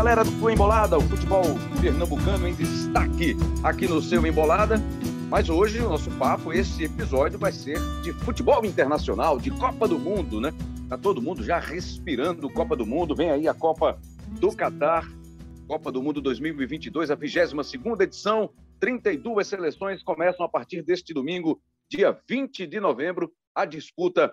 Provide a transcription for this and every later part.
Galera do Embolada, o futebol pernambucano em destaque aqui no seu Embolada. Mas hoje o nosso papo, esse episódio vai ser de futebol internacional, de Copa do Mundo, né? Tá todo mundo já respirando Copa do Mundo. Vem aí a Copa do Catar, Copa do Mundo 2022, a 22ª edição. 32 seleções começam a partir deste domingo, dia 20 de novembro, a disputa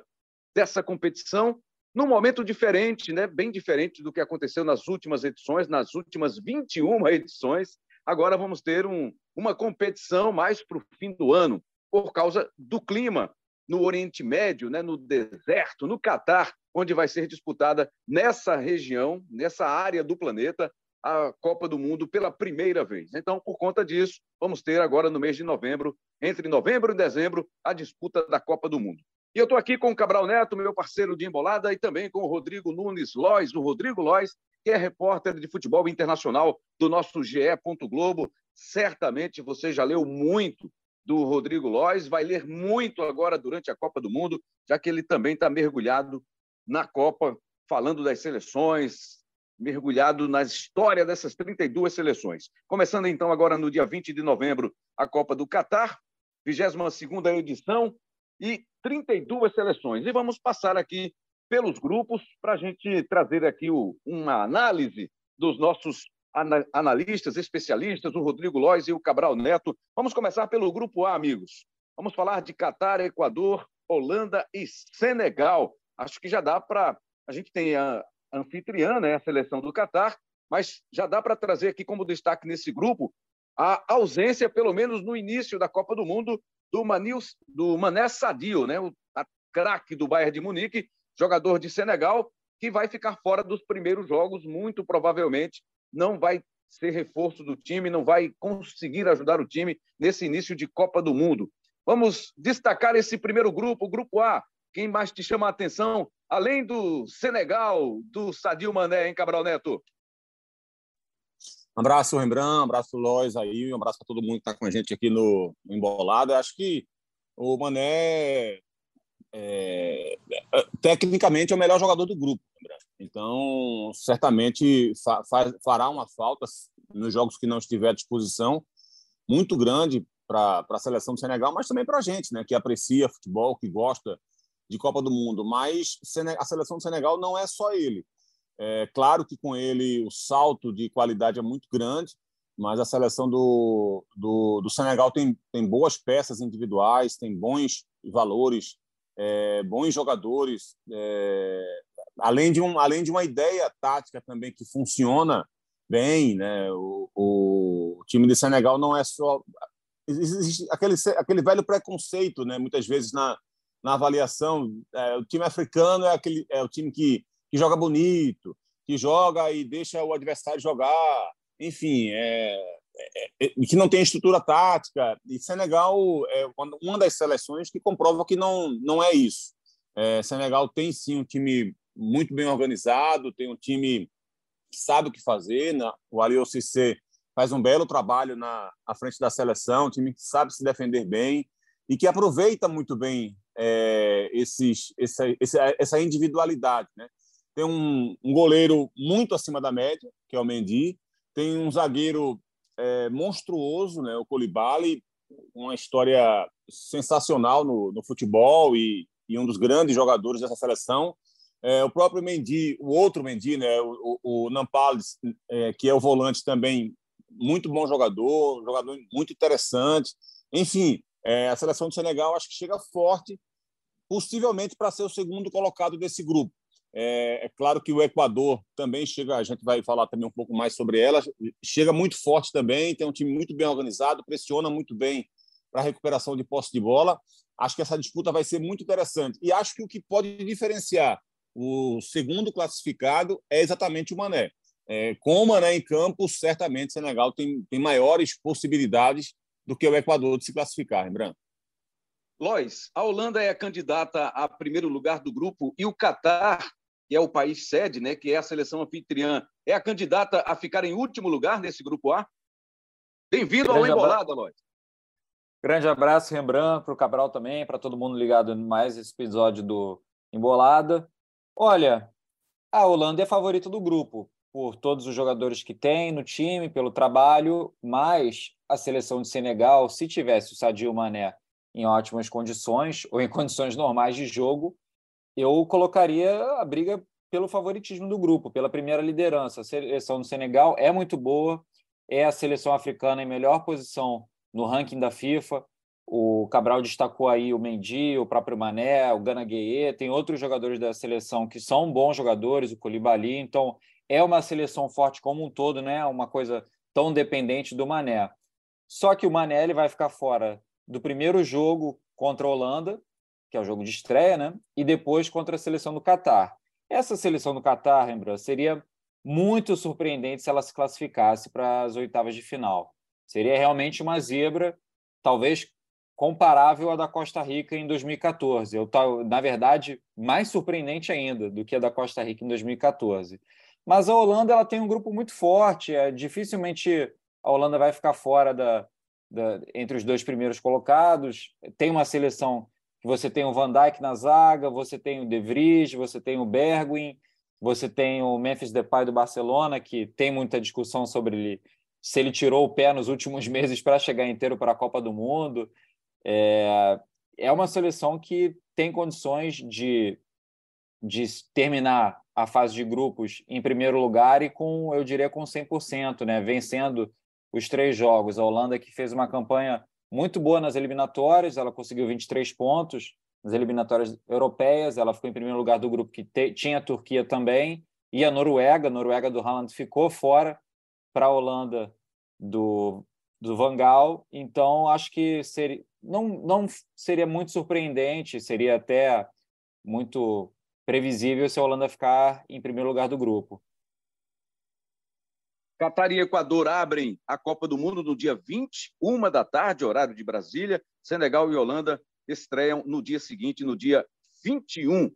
dessa competição num momento diferente, né? bem diferente do que aconteceu nas últimas edições, nas últimas 21 edições. Agora vamos ter um, uma competição mais para o fim do ano, por causa do clima no Oriente Médio, né? no deserto, no Catar, onde vai ser disputada nessa região, nessa área do planeta, a Copa do Mundo pela primeira vez. Então, por conta disso, vamos ter agora no mês de novembro, entre novembro e dezembro, a disputa da Copa do Mundo. E eu estou aqui com o Cabral Neto, meu parceiro de embolada, e também com o Rodrigo Nunes Lois, o Rodrigo Lois, que é repórter de futebol internacional do nosso GE. Globo. Certamente você já leu muito do Rodrigo Lois, vai ler muito agora durante a Copa do Mundo, já que ele também está mergulhado na Copa, falando das seleções, mergulhado na história dessas 32 seleções. Começando então agora no dia 20 de novembro, a Copa do Catar, 22ª edição, e 32 seleções. E vamos passar aqui pelos grupos para a gente trazer aqui o, uma análise dos nossos analistas, especialistas, o Rodrigo Lois e o Cabral Neto. Vamos começar pelo grupo A, amigos. Vamos falar de Catar, Equador, Holanda e Senegal. Acho que já dá para. A gente tem a anfitriã, né, a seleção do Catar, mas já dá para trazer aqui como destaque nesse grupo a ausência, pelo menos no início da Copa do Mundo, do, Manils, do Mané Sadio, né? o craque do Bayern de Munique, jogador de Senegal, que vai ficar fora dos primeiros jogos, muito provavelmente não vai ser reforço do time, não vai conseguir ajudar o time nesse início de Copa do Mundo. Vamos destacar esse primeiro grupo, o grupo A. Quem mais te chama a atenção, além do Senegal, do Sadio Mané, hein, Cabral Neto? Um abraço, Rembrandt, um abraço, Lois aí, um abraço para todo mundo que está com a gente aqui no, Embolado. acho que o Mané, é, é, tecnicamente, é o melhor jogador do grupo. Então, certamente fa fará uma falta nos jogos que não estiver à disposição, muito grande para a seleção do Senegal, mas também para a gente, né, que aprecia futebol, que gosta de Copa do Mundo. Mas a seleção do Senegal não é só ele. É claro que com ele o salto de qualidade é muito grande, mas a seleção do, do, do Senegal tem, tem boas peças individuais, tem bons valores, é, bons jogadores, é, além, de um, além de uma ideia tática também que funciona bem. Né? O, o time de Senegal não é só. Existe aquele, aquele velho preconceito, né? muitas vezes, na, na avaliação. É, o time africano é, aquele, é o time que joga bonito, que joga e deixa o adversário jogar, enfim, é, é, é, que não tem estrutura tática. E Senegal é uma das seleções que comprova que não, não é isso. É, Senegal tem sim um time muito bem organizado, tem um time que sabe o que fazer. Né? O Aliou Cissé faz um belo trabalho na à frente da seleção, um time que sabe se defender bem e que aproveita muito bem é, esses, essa, essa individualidade. Né? Tem um, um goleiro muito acima da média, que é o Mendy. Tem um zagueiro é, monstruoso, né, o Colibali, uma história sensacional no, no futebol e, e, um dos grandes jogadores dessa seleção. É, o próprio Mendy, o outro Mendy, né, o, o, o Nampales, é, que é o volante também, muito bom jogador, jogador muito interessante. Enfim, é, a seleção do Senegal acho que chega forte, possivelmente para ser o segundo colocado desse grupo. É, é, claro que o Equador também chega, a gente vai falar também um pouco mais sobre ela, chega muito forte também, tem um time muito bem organizado, pressiona muito bem para a recuperação de posse de bola. Acho que essa disputa vai ser muito interessante. E acho que o que pode diferenciar o segundo classificado é exatamente o Mané. É, com o Mané em campo, certamente o Senegal tem, tem maiores possibilidades do que o Equador de se classificar, lembrando. Lois, a Holanda é a candidata a primeiro lugar do grupo e o Catar, que é o país sede, né, que é a seleção anfitriã, é a candidata a ficar em último lugar nesse grupo A? Bem-vindo ao Embolada, Lois. Grande abraço, Rembrandt, para o Cabral também, para todo mundo ligado em mais esse episódio do Embolada. Olha, a Holanda é a favorita do grupo, por todos os jogadores que tem no time, pelo trabalho, mas a seleção de Senegal, se tivesse o Sadio Mané em ótimas condições ou em condições normais de jogo, eu colocaria a briga pelo favoritismo do grupo, pela primeira liderança. A seleção do Senegal é muito boa, é a seleção africana em melhor posição no ranking da FIFA. O Cabral destacou aí o Mendy, o próprio Mané, o Gana Gueye, tem outros jogadores da seleção que são bons jogadores, o Colibali. Então, é uma seleção forte como um todo, não é uma coisa tão dependente do Mané. Só que o Mané ele vai ficar fora do primeiro jogo contra a Holanda, que é o jogo de estreia, né? e depois contra a seleção do Catar. Essa seleção do Catar, Rembrandt, seria muito surpreendente se ela se classificasse para as oitavas de final. Seria realmente uma zebra, talvez comparável à da Costa Rica em 2014. Eu, na verdade, mais surpreendente ainda do que a da Costa Rica em 2014. Mas a Holanda ela tem um grupo muito forte, é, dificilmente a Holanda vai ficar fora da, da, entre os dois primeiros colocados. Tem uma seleção que você tem o Van Dijk na zaga, você tem o De Vries, você tem o Bergwijn, você tem o Memphis Depay do Barcelona, que tem muita discussão sobre ele, se ele tirou o pé nos últimos meses para chegar inteiro para a Copa do Mundo. É, é uma seleção que tem condições de, de terminar a fase de grupos em primeiro lugar e com, eu diria, com 100%, né? vencendo os três jogos. A Holanda que fez uma campanha muito boa nas eliminatórias, ela conseguiu 23 pontos nas eliminatórias europeias, ela ficou em primeiro lugar do grupo que te, tinha a Turquia também, e a Noruega, a Noruega do Haaland ficou fora para a Holanda do, do Van Gaal, então acho que seria, não, não seria muito surpreendente, seria até muito previsível se a Holanda ficar em primeiro lugar do grupo. Catar e Equador abrem a Copa do Mundo no dia 20, uma da tarde, horário de Brasília. Senegal e Holanda estreiam no dia seguinte, no dia 21.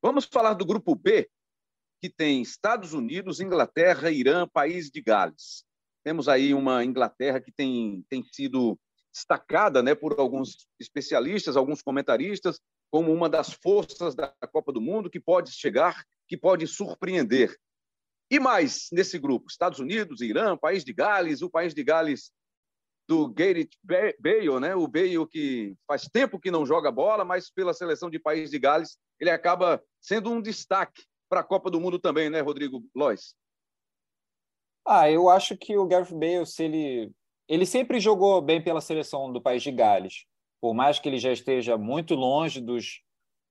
Vamos falar do grupo B, que tem Estados Unidos, Inglaterra, Irã, País de Gales. Temos aí uma Inglaterra que tem, tem sido destacada né, por alguns especialistas, alguns comentaristas, como uma das forças da Copa do Mundo que pode chegar, que pode surpreender. E mais nesse grupo: Estados Unidos, Irã, País de Gales, o País de Gales do Gareth Bale, né? O Bale que faz tempo que não joga bola, mas pela seleção de País de Gales ele acaba sendo um destaque para a Copa do Mundo também, né, Rodrigo Lois? Ah, eu acho que o Gareth Bale, se ele ele sempre jogou bem pela seleção do País de Gales por mais que ele já esteja muito longe dos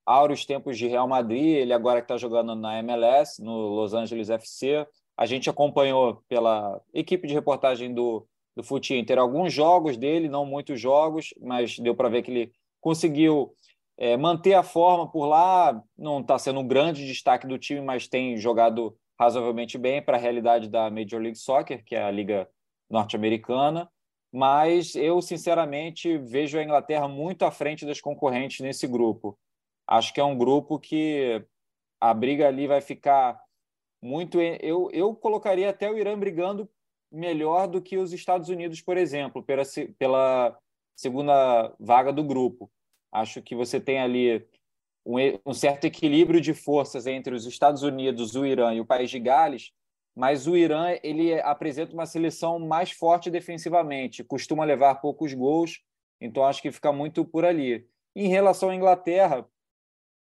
áureos tempos de Real Madrid, ele agora que está jogando na MLS, no Los Angeles FC, a gente acompanhou pela equipe de reportagem do, do Fute Inter alguns jogos dele, não muitos jogos, mas deu para ver que ele conseguiu é, manter a forma por lá, não está sendo um grande destaque do time, mas tem jogado razoavelmente bem para a realidade da Major League Soccer, que é a liga norte-americana. Mas eu, sinceramente, vejo a Inglaterra muito à frente das concorrentes nesse grupo. Acho que é um grupo que a briga ali vai ficar muito. Eu, eu colocaria até o Irã brigando melhor do que os Estados Unidos, por exemplo, pela, pela segunda vaga do grupo. Acho que você tem ali um, um certo equilíbrio de forças entre os Estados Unidos, o Irã e o País de Gales, mas o Irã ele apresenta uma seleção mais forte defensivamente, costuma levar poucos gols, então acho que fica muito por ali. Em relação à Inglaterra,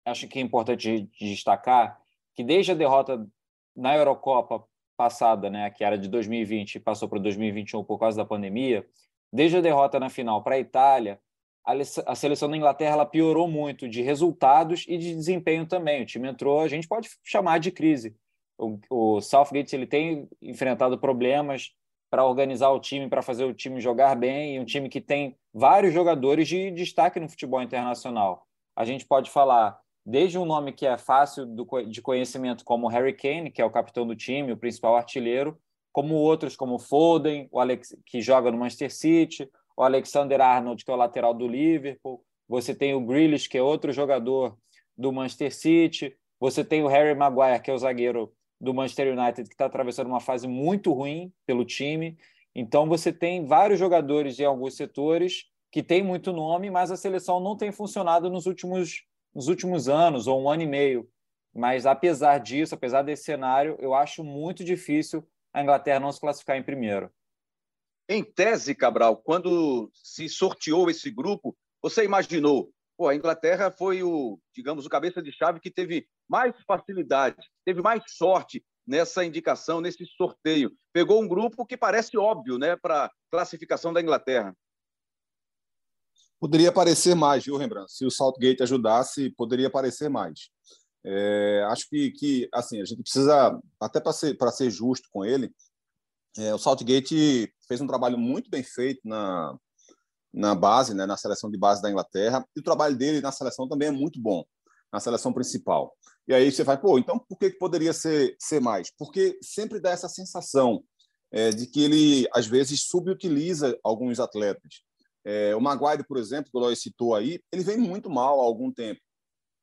acho que é importante destacar que desde a derrota na Eurocopa passada, né, que era de 2020 e passou para 2021 por causa da pandemia, desde a derrota na final para a Itália, a seleção da Inglaterra ela piorou muito de resultados e de desempenho também. O time entrou, a gente pode chamar de crise o, o Southgate ele tem enfrentado problemas para organizar o time, para fazer o time jogar bem, e um time que tem vários jogadores de destaque no futebol internacional. A gente pode falar desde um nome que é fácil do, de conhecimento, como Harry Kane, que é o capitão do time, o principal artilheiro, como outros como Foden, o Alex, que joga no Manchester City, o Alexander Arnold, que é o lateral do Liverpool, você tem o Grealish, que é outro jogador do Manchester City, você tem o Harry Maguire, que é o zagueiro do Manchester United, que está atravessando uma fase muito ruim pelo time. Então, você tem vários jogadores em alguns setores que têm muito nome, mas a seleção não tem funcionado nos últimos, nos últimos anos, ou um ano e meio. Mas apesar disso, apesar desse cenário, eu acho muito difícil a Inglaterra não se classificar em primeiro. Em tese, Cabral, quando se sorteou esse grupo, você imaginou, pô, a Inglaterra foi o, digamos, o cabeça de chave que teve mais facilidade, teve mais sorte nessa indicação, nesse sorteio. Pegou um grupo que parece óbvio, né, para classificação da Inglaterra. Poderia parecer mais, viu, Rembrandt? Se o Southgate ajudasse, poderia parecer mais. É, acho que, que, assim, a gente precisa, até para ser, ser justo com ele, é, o Southgate fez um trabalho muito bem feito na, na base, né, na seleção de base da Inglaterra, e o trabalho dele na seleção também é muito bom, na seleção principal. E aí você vai, pô, então por que poderia ser, ser mais? Porque sempre dá essa sensação é, de que ele, às vezes, subutiliza alguns atletas. É, o Maguire, por exemplo, que o Lois citou aí, ele vem muito mal há algum tempo.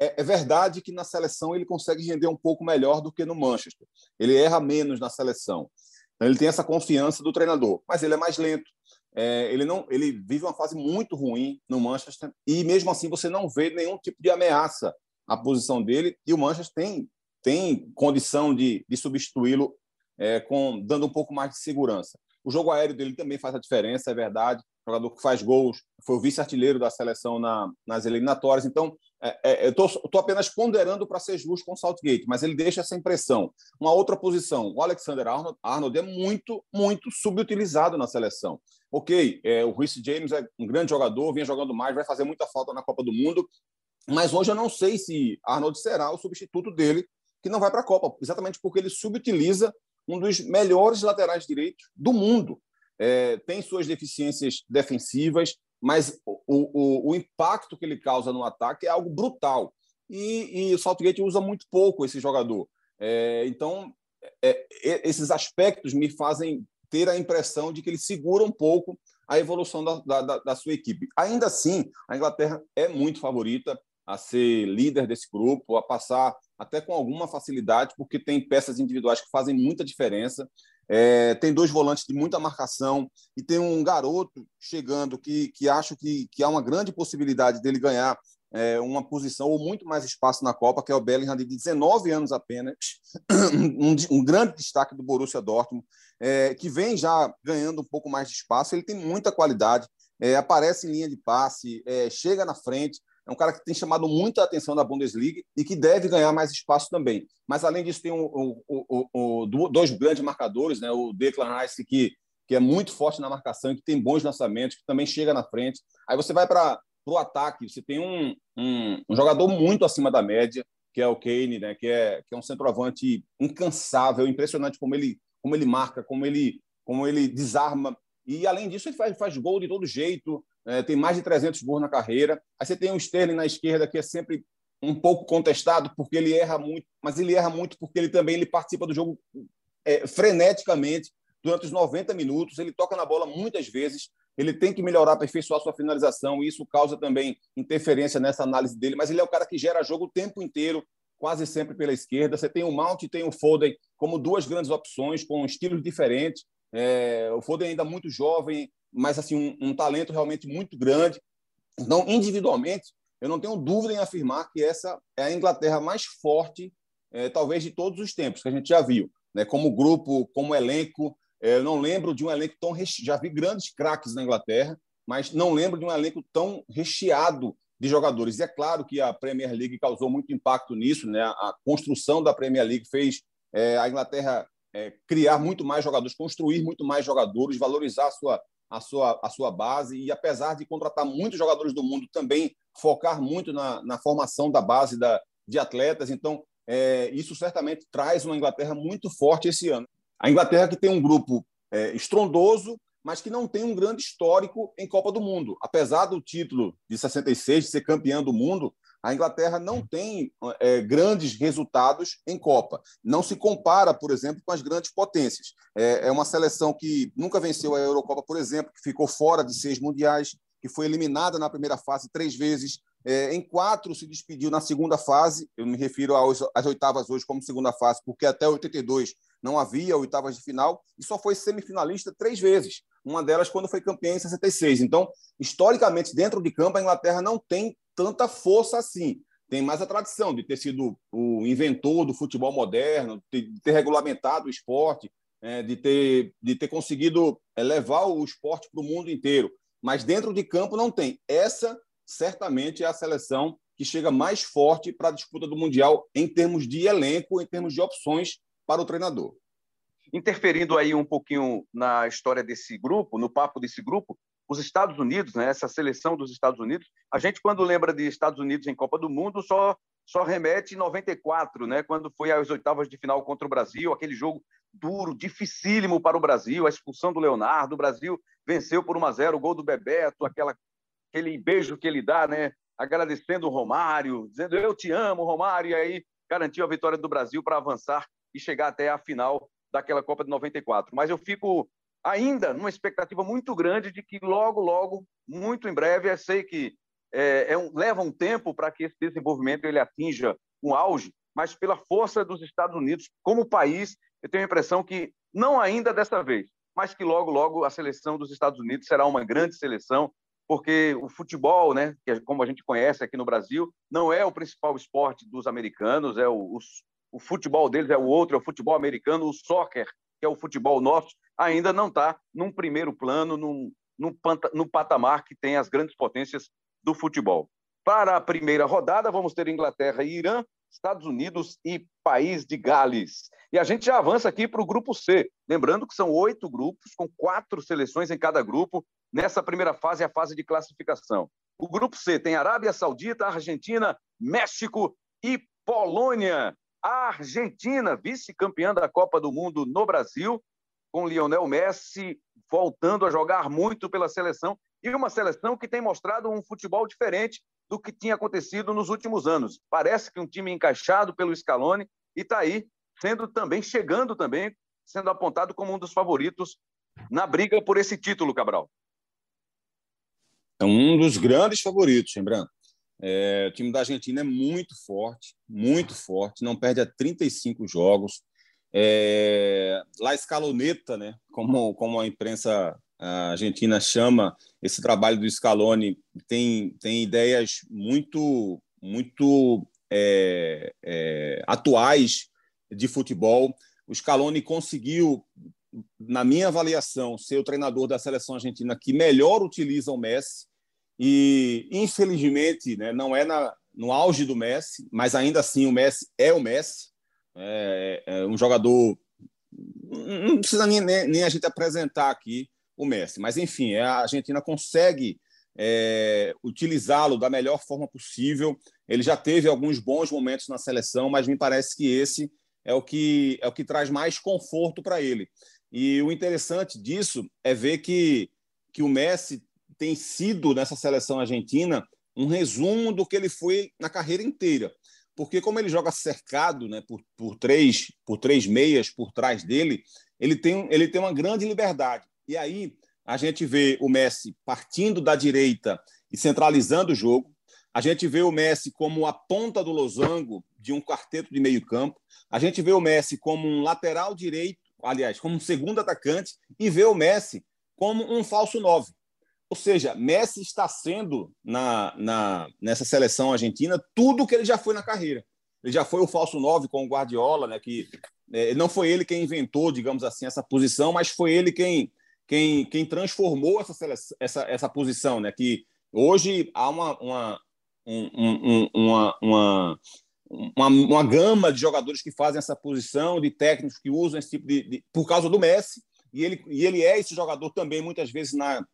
É, é, verdade que na seleção ele consegue render um pouco melhor do que no Manchester. Ele erra menos na seleção. Então, ele tem essa confiança do treinador, mas ele é mais lento. É, ele não, ele vive uma fase muito ruim no Manchester e mesmo assim você não vê nenhum tipo de ameaça à posição dele e o Manchester tem tem condição de, de substituí-lo é, com dando um pouco mais de segurança. O jogo aéreo dele também faz a diferença, é verdade jogador que faz gols, foi o vice-artilheiro da seleção na, nas eliminatórias. Então, é, é, eu estou apenas ponderando para ser justo com o Southgate, mas ele deixa essa impressão. Uma outra posição, o Alexander Arnold, Arnold é muito, muito subutilizado na seleção. Ok, é, o Reece James é um grande jogador, vinha jogando mais, vai fazer muita falta na Copa do Mundo, mas hoje eu não sei se Arnold será o substituto dele, que não vai para a Copa, exatamente porque ele subutiliza um dos melhores laterais direitos do mundo é, tem suas deficiências defensivas, mas o, o, o, impacto que ele causa no ataque é algo brutal. E, e o Saltgate usa muito pouco esse jogador. É, então, é, esses aspectos me fazem ter a impressão de que ele segura um pouco a evolução da, da, da sua equipe. Ainda assim, a Inglaterra é muito favorita a ser líder desse grupo, a passar até com alguma facilidade, porque tem peças individuais que fazem muita diferença. É, tem dois volantes de muita marcação e tem um garoto chegando que, que acho que, que há uma grande possibilidade dele ganhar é, uma posição ou muito mais espaço na Copa, que é o Bellingham, de 19 anos apenas, um, um grande destaque do Borussia Dortmund, é, que vem já ganhando um pouco mais de espaço. Ele tem muita qualidade, é, aparece em linha de passe, é, chega na frente, é um cara que tem chamado muita atenção na Bundesliga e que deve ganhar mais espaço também. Mas, além disso, tem um, um, um, dois grandes marcadores, né? o Declan Rice, que, que é muito forte na marcação, que tem bons lançamentos, que também chega na frente. Aí você vai para o ataque, você tem um, um, um, jogador muito acima da média, que é o Kane, né? que, é, que é um centroavante incansável, impressionante como ele, como ele marca, como ele, como ele desarma. E, além disso, ele faz, faz gol de todo jeito, é, tem mais de 300 gols na carreira. Aí você tem o Sterling na esquerda, que é sempre um pouco contestado, porque ele erra muito, mas ele erra muito porque ele também ele participa do jogo é, freneticamente durante os 90 minutos. Ele toca na bola muitas vezes. Ele tem que melhorar, aperfeiçoar sua finalização, e isso causa também interferência nessa análise dele. Mas ele é o cara que gera jogo o tempo inteiro, quase sempre pela esquerda. Você tem o Mount e tem o Foden como duas grandes opções, com estilos diferentes. É, o Foden ainda muito jovem, mas assim um, um, talento realmente muito grande. Então, individualmente, eu não tenho dúvida em afirmar que essa é a Inglaterra mais forte, é, talvez de todos os tempos que a gente já viu, né? Como grupo, como elenco. É, eu não lembro de um elenco tão reche... já vi grandes craques na Inglaterra, mas não lembro de um elenco tão recheado de jogadores. E é claro que a Premier League causou muito impacto nisso, né? A construção da Premier League fez é, a Inglaterra é, criar muito mais jogadores, construir muito mais jogadores, valorizar sua, a sua, a sua base e, apesar de contratar muitos jogadores do mundo, também focar muito na, na formação da base da, de atletas. Então, é, isso certamente traz uma Inglaterra muito forte esse ano. A Inglaterra que tem um grupo é, estrondoso, mas que não tem um grande histórico em Copa do Mundo. Apesar do título de 66 de ser campeã do mundo, a Inglaterra não tem é, grandes resultados em Copa. Não se compara, por exemplo, com as grandes potências. É, é uma seleção que nunca venceu a Eurocopa, por exemplo, que ficou fora de seis mundiais, que foi eliminada na primeira fase três vezes. É, em quatro se despediu na segunda fase. Eu me refiro às oitavas hoje como segunda fase, porque até 82 não havia oitavas de final e só foi semifinalista três vezes. Uma delas quando foi campeã em 66. Então, historicamente, dentro de campo, a Inglaterra não tem tanta força assim. tem mais a tradição de ter sido o inventor do futebol moderno, de ter regulamentado o esporte, é, de, ter, de ter conseguido é, levar o esporte para o mundo inteiro. Mas dentro de campo não tem. Essa, certamente, é a seleção que chega mais forte para a disputa do Mundial em termos de elenco, em termos de opções para o treinador. Interferindo aí um pouquinho na história desse grupo, no papo desse grupo, os Estados Unidos, né, essa seleção dos Estados Unidos, a gente quando lembra de Estados Unidos em Copa do Mundo só só remete em 94, né, quando foi às oitavas de final contra o Brasil, aquele jogo duro, dificílimo para o Brasil, a expulsão do Leonardo, o Brasil venceu por 1 a 0, o gol do Bebeto, aquela aquele beijo que ele dá, né, agradecendo o Romário, dizendo eu te amo, Romário, e aí garantiu a vitória do Brasil para avançar e chegar até a final daquela Copa de 94. Mas eu fico ainda numa expectativa muito grande de que logo, logo, muito em breve, eu sei que é, é um, leva um tempo para que esse desenvolvimento ele atinja um auge, mas pela força dos Estados Unidos como país, eu tenho a impressão que não ainda dessa vez, mas que logo, logo a seleção dos Estados Unidos será uma grande seleção, porque o futebol, né, que é como a gente conhece aqui no Brasil, não é o principal esporte dos americanos, é o, o, o futebol deles é o outro, é o futebol americano, o soccer que é o futebol nosso, ainda não está num primeiro plano, num, num, no patamar que tem as grandes potências do futebol. Para a primeira rodada, vamos ter Inglaterra e Irã, Estados Unidos e País de Gales. E a gente já avança aqui para o grupo C. Lembrando que são oito grupos, com quatro seleções em cada grupo. Nessa primeira fase, a fase de classificação. O grupo C tem Arábia Saudita, Argentina, México e Polônia. A Argentina, vice-campeã da Copa do Mundo no Brasil, com Lionel Messi voltando a jogar muito pela seleção e uma seleção que tem mostrado um futebol diferente do que tinha acontecido nos últimos anos. Parece que um time encaixado pelo Scaloni e está aí sendo também chegando também sendo apontado como um dos favoritos na briga por esse título, Cabral. É um dos grandes favoritos, lembrando. É, o time da Argentina é muito forte, muito forte, não perde a 35 jogos. É, La Escaloneta, né, como, como a imprensa argentina chama esse trabalho do Scaloni, tem, tem ideias muito, muito é, é, atuais de futebol. O Scaloni conseguiu, na minha avaliação, ser o treinador da seleção argentina que melhor utiliza o Messi e, infelizmente, né, não é na, no auge do Messi, mas ainda assim o Messi é o Messi. É, é um jogador. Não precisa nem, nem, nem, a gente apresentar aqui o Messi, mas enfim, a Argentina consegue é, utilizá-lo da melhor forma possível. Ele já teve alguns bons momentos na seleção, mas me parece que esse é o que é o que traz mais conforto para ele. E o interessante disso é ver que, que o Messi tem sido nessa seleção argentina um resumo do que ele foi na carreira inteira. Porque como ele joga cercado né, por, por, três, por três meias por trás dele, ele tem, ele tem uma grande liberdade. E aí a gente vê o Messi partindo da direita e centralizando o jogo. A gente vê o Messi como a ponta do losango de um quarteto de meio campo. A gente vê o Messi como um lateral direito, aliás, como um segundo atacante, e vê o Messi como um falso nove. Ou seja, Messi está sendo na, na, nessa seleção argentina tudo que ele já foi na carreira. Ele já foi o falso 9 com o Guardiola, né, que é, não foi ele quem inventou, digamos assim, essa posição, mas foi ele quem, quem, quem transformou essa, seleção, essa, essa posição, né, que hoje há uma, uma, um, um, uma, uma, uma, uma, gama de jogadores que fazem essa posição, de técnicos que usam esse tipo de, de por causa do Messi, e ele, e ele é esse jogador também, muitas vezes, na,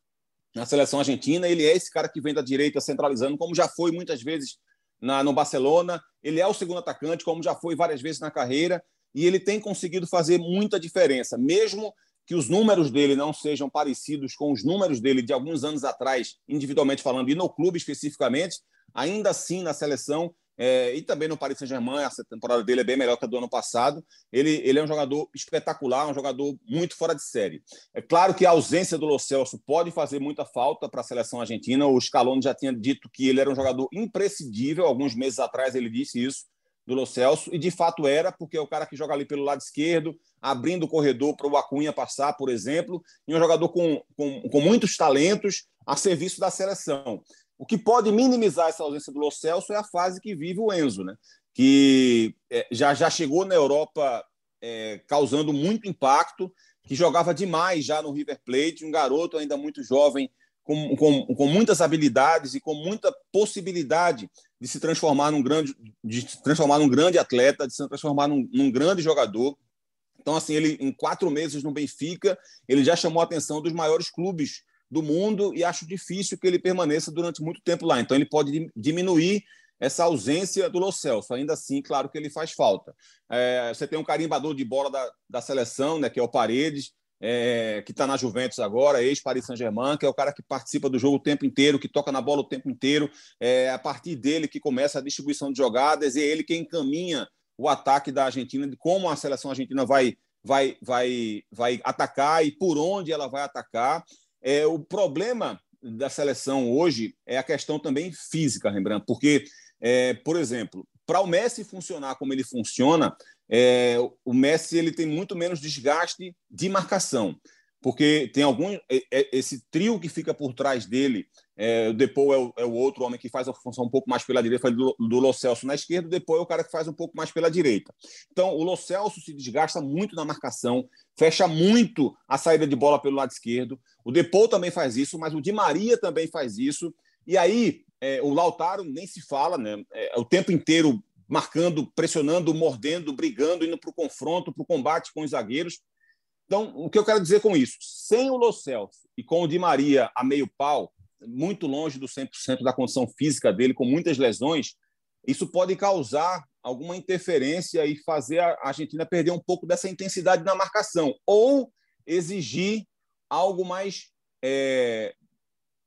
na seleção argentina. Ele é esse cara que vem da direita centralizando, como já foi muitas vezes na, no Barcelona. Ele é o segundo atacante, como já foi várias vezes na carreira. E ele tem conseguido fazer muita diferença, mesmo que os números dele não sejam parecidos com os números dele de alguns anos atrás, individualmente falando, e no clube especificamente, ainda assim na seleção é, e também no Paris Saint-Germain, essa temporada dele é bem melhor que a do ano passado. Ele, ele é um jogador espetacular, um jogador muito fora de série. É claro que a ausência do Lo Celso pode fazer muita falta para a seleção argentina. O Scaloni já tinha dito que ele era um jogador imprescindível, alguns meses atrás ele disse isso do Lo Celso, e de fato era, porque é o cara que joga ali pelo lado esquerdo, abrindo o corredor para o Acunha passar, por exemplo, e um jogador com, com, com muitos talentos a serviço da seleção. O que pode minimizar essa ausência do Lo Celso é a fase que vive o Enzo, né? que é, já, já chegou na Europa é, causando muito impacto, que jogava demais já no River Plate, um garoto ainda muito jovem, com, com, com muitas habilidades e com muita possibilidade de se transformar num grande, de transformar num grande atleta, de se transformar num, num grande jogador. Então, assim, ele em quatro meses no Benfica, ele já chamou a atenção dos maiores clubes do mundo e acho difícil que ele permaneça durante muito tempo lá. Então, ele pode diminuir essa ausência do Lo Celso. Ainda assim, claro que ele faz falta. É, você tem um carimbador de bola da, da seleção, né, que é o Paredes, é, que está na Juventus agora, ex-Paris Saint-Germain, que é o cara que participa do jogo o tempo inteiro, que toca na bola o tempo inteiro. É a partir dele que começa a distribuição de jogadas e é ele quem encaminha o ataque da Argentina, de como a seleção argentina vai, vai, vai, vai atacar e por onde ela vai atacar. É, o problema da seleção hoje é a questão também física, Rembrandt, porque, é, por exemplo, para o Messi funcionar como ele funciona, é, o Messi ele tem muito menos desgaste de marcação, porque tem algum é, é, esse trio que fica por trás dele. É, o Depou é o, é o, outro homem que faz a função um pouco mais pela direita, do, do Lo Celso na esquerda, o é o cara que faz um pouco mais pela direita. Então, o Lo Celso se desgasta muito na marcação, fecha muito a saída de bola pelo lado esquerdo. O Depou também faz isso, mas o Di Maria também faz isso. E aí, é, o Lautaro nem se fala, né? É, o tempo inteiro marcando, pressionando, mordendo, brigando, indo para o confronto, para o combate com os zagueiros. Então, o que eu quero dizer com isso? Sem o Lo Celso e com o Di Maria a meio pau, muito longe do 100% da condição física dele, com muitas lesões, isso pode causar alguma interferência e fazer a Argentina perder um pouco dessa intensidade na marcação, ou exigir algo mais é,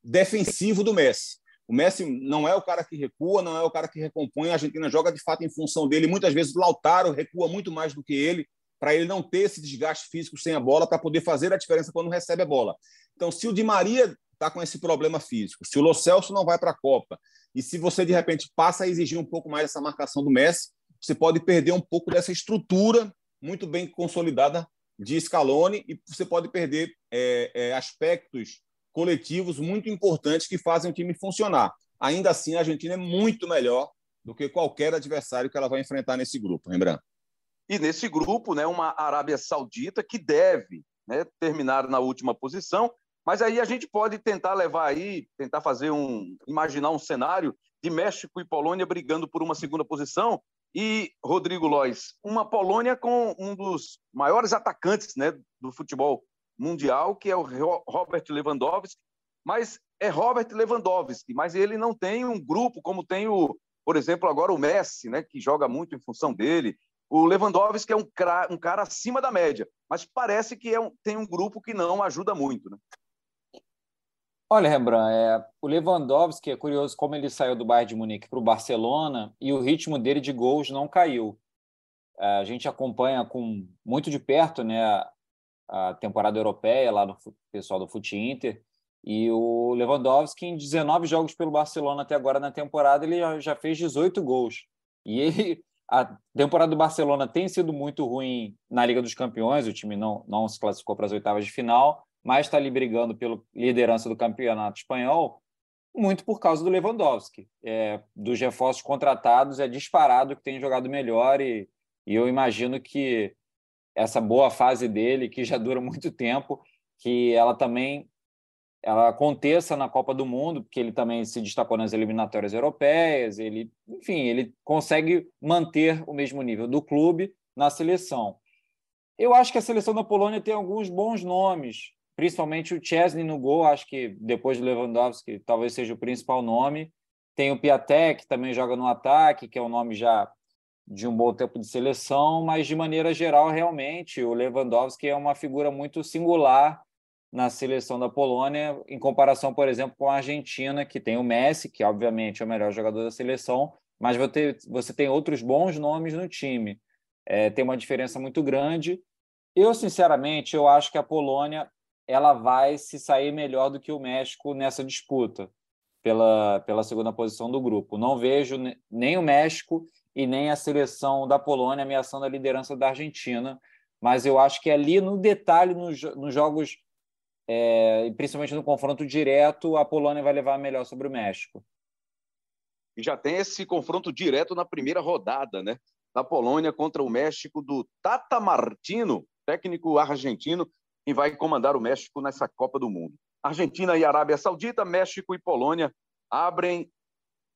defensivo do Messi. O Messi não é o cara que recua, não é o cara que recompõe. A Argentina joga de fato em função dele. Muitas vezes o Lautaro recua muito mais do que ele, para ele não ter esse desgaste físico sem a bola, para poder fazer a diferença quando recebe a bola. Então, se o Di Maria está com esse problema físico, se o Lo Celso não vai para a Copa, e se você de repente passa a exigir um pouco mais essa marcação do Messi, você pode perder um pouco dessa estrutura muito bem consolidada de Scaloni e você pode perder é, é, aspectos coletivos muito importantes que fazem o time funcionar. Ainda assim, a Argentina é muito melhor do que qualquer adversário que ela vai enfrentar nesse grupo, lembrando. E nesse grupo, né, uma Arábia Saudita que deve né, terminar na última posição, mas aí a gente pode tentar levar aí, tentar fazer um, imaginar um cenário de México e Polônia brigando por uma segunda posição e Rodrigo Lois, uma Polônia com um dos maiores atacantes né, do futebol mundial, que é o Robert Lewandowski, mas é Robert Lewandowski, mas ele não tem um grupo como tem o, por exemplo, agora o Messi, né, que joga muito em função dele. O Lewandowski é um, um cara acima da média, mas parece que é um, tem um grupo que não ajuda muito, né? Olha, Rembrandt, é, o Lewandowski é curioso como ele saiu do Bayern de Munique para o Barcelona e o ritmo dele de gols não caiu. É, a gente acompanha com muito de perto né, a temporada europeia lá no pessoal do Fute Inter. E o Lewandowski, em 19 jogos pelo Barcelona até agora na temporada, ele já fez 18 gols. E ele, a temporada do Barcelona tem sido muito ruim na Liga dos Campeões, o time não, não se classificou para as oitavas de final, mas está ali brigando pela liderança do campeonato espanhol, muito por causa do Lewandowski. É, dos reforços contratados, é disparado que tem jogado melhor e, e eu imagino que essa boa fase dele, que já dura muito tempo, que ela também ela aconteça na Copa do Mundo, porque ele também se destacou nas eliminatórias europeias, ele, enfim, ele consegue manter o mesmo nível do clube na seleção. Eu acho que a seleção da Polônia tem alguns bons nomes, principalmente o Chesney no gol, acho que depois do Lewandowski talvez seja o principal nome. Tem o Piatek, que também joga no ataque, que é um nome já de um bom tempo de seleção, mas de maneira geral, realmente, o Lewandowski é uma figura muito singular na seleção da Polônia, em comparação, por exemplo, com a Argentina, que tem o Messi, que obviamente é o melhor jogador da seleção, mas você, você tem outros bons nomes no time. É, tem uma diferença muito grande. Eu, sinceramente, eu acho que a Polônia ela vai se sair melhor do que o México nessa disputa pela, pela segunda posição do grupo. Não vejo nem o México e nem a seleção da Polônia ameaçando a liderança da Argentina. Mas eu acho que ali no detalhe, nos, nos jogos é, principalmente no confronto direto, a Polônia vai levar melhor sobre o México. E já tem esse confronto direto na primeira rodada, né? Da Polônia contra o México, do Tata Martino, técnico argentino, que vai comandar o México nessa Copa do Mundo. Argentina e Arábia Saudita, México e Polônia abrem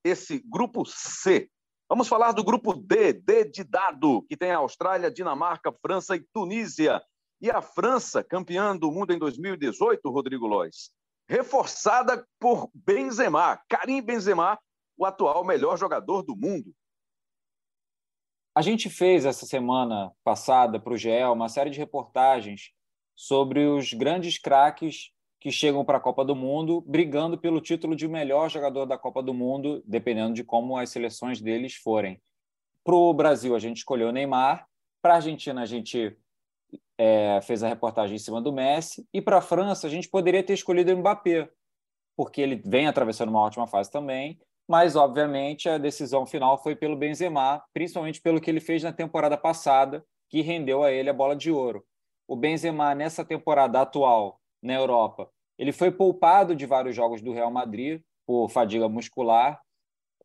esse grupo C. Vamos falar do grupo D, D de dado, que tem a Austrália, Dinamarca, França e Tunísia. E a França, campeã do mundo em 2018, Rodrigo Lois, reforçada por Benzema, Karim Benzema, o atual melhor jogador do mundo. A gente fez essa semana passada para o GE uma série de reportagens sobre os grandes craques que chegam para a Copa do Mundo, brigando pelo título de melhor jogador da Copa do Mundo, dependendo de como as seleções deles forem. Para o Brasil, a gente escolheu Neymar. Para a Argentina, a gente é, fez a reportagem em cima do Messi. E para a França, a gente poderia ter escolhido o Mbappé, porque ele vem atravessando uma ótima fase também mas obviamente a decisão final foi pelo Benzema, principalmente pelo que ele fez na temporada passada, que rendeu a ele a bola de ouro. O Benzema nessa temporada atual na Europa, ele foi poupado de vários jogos do Real Madrid por fadiga muscular.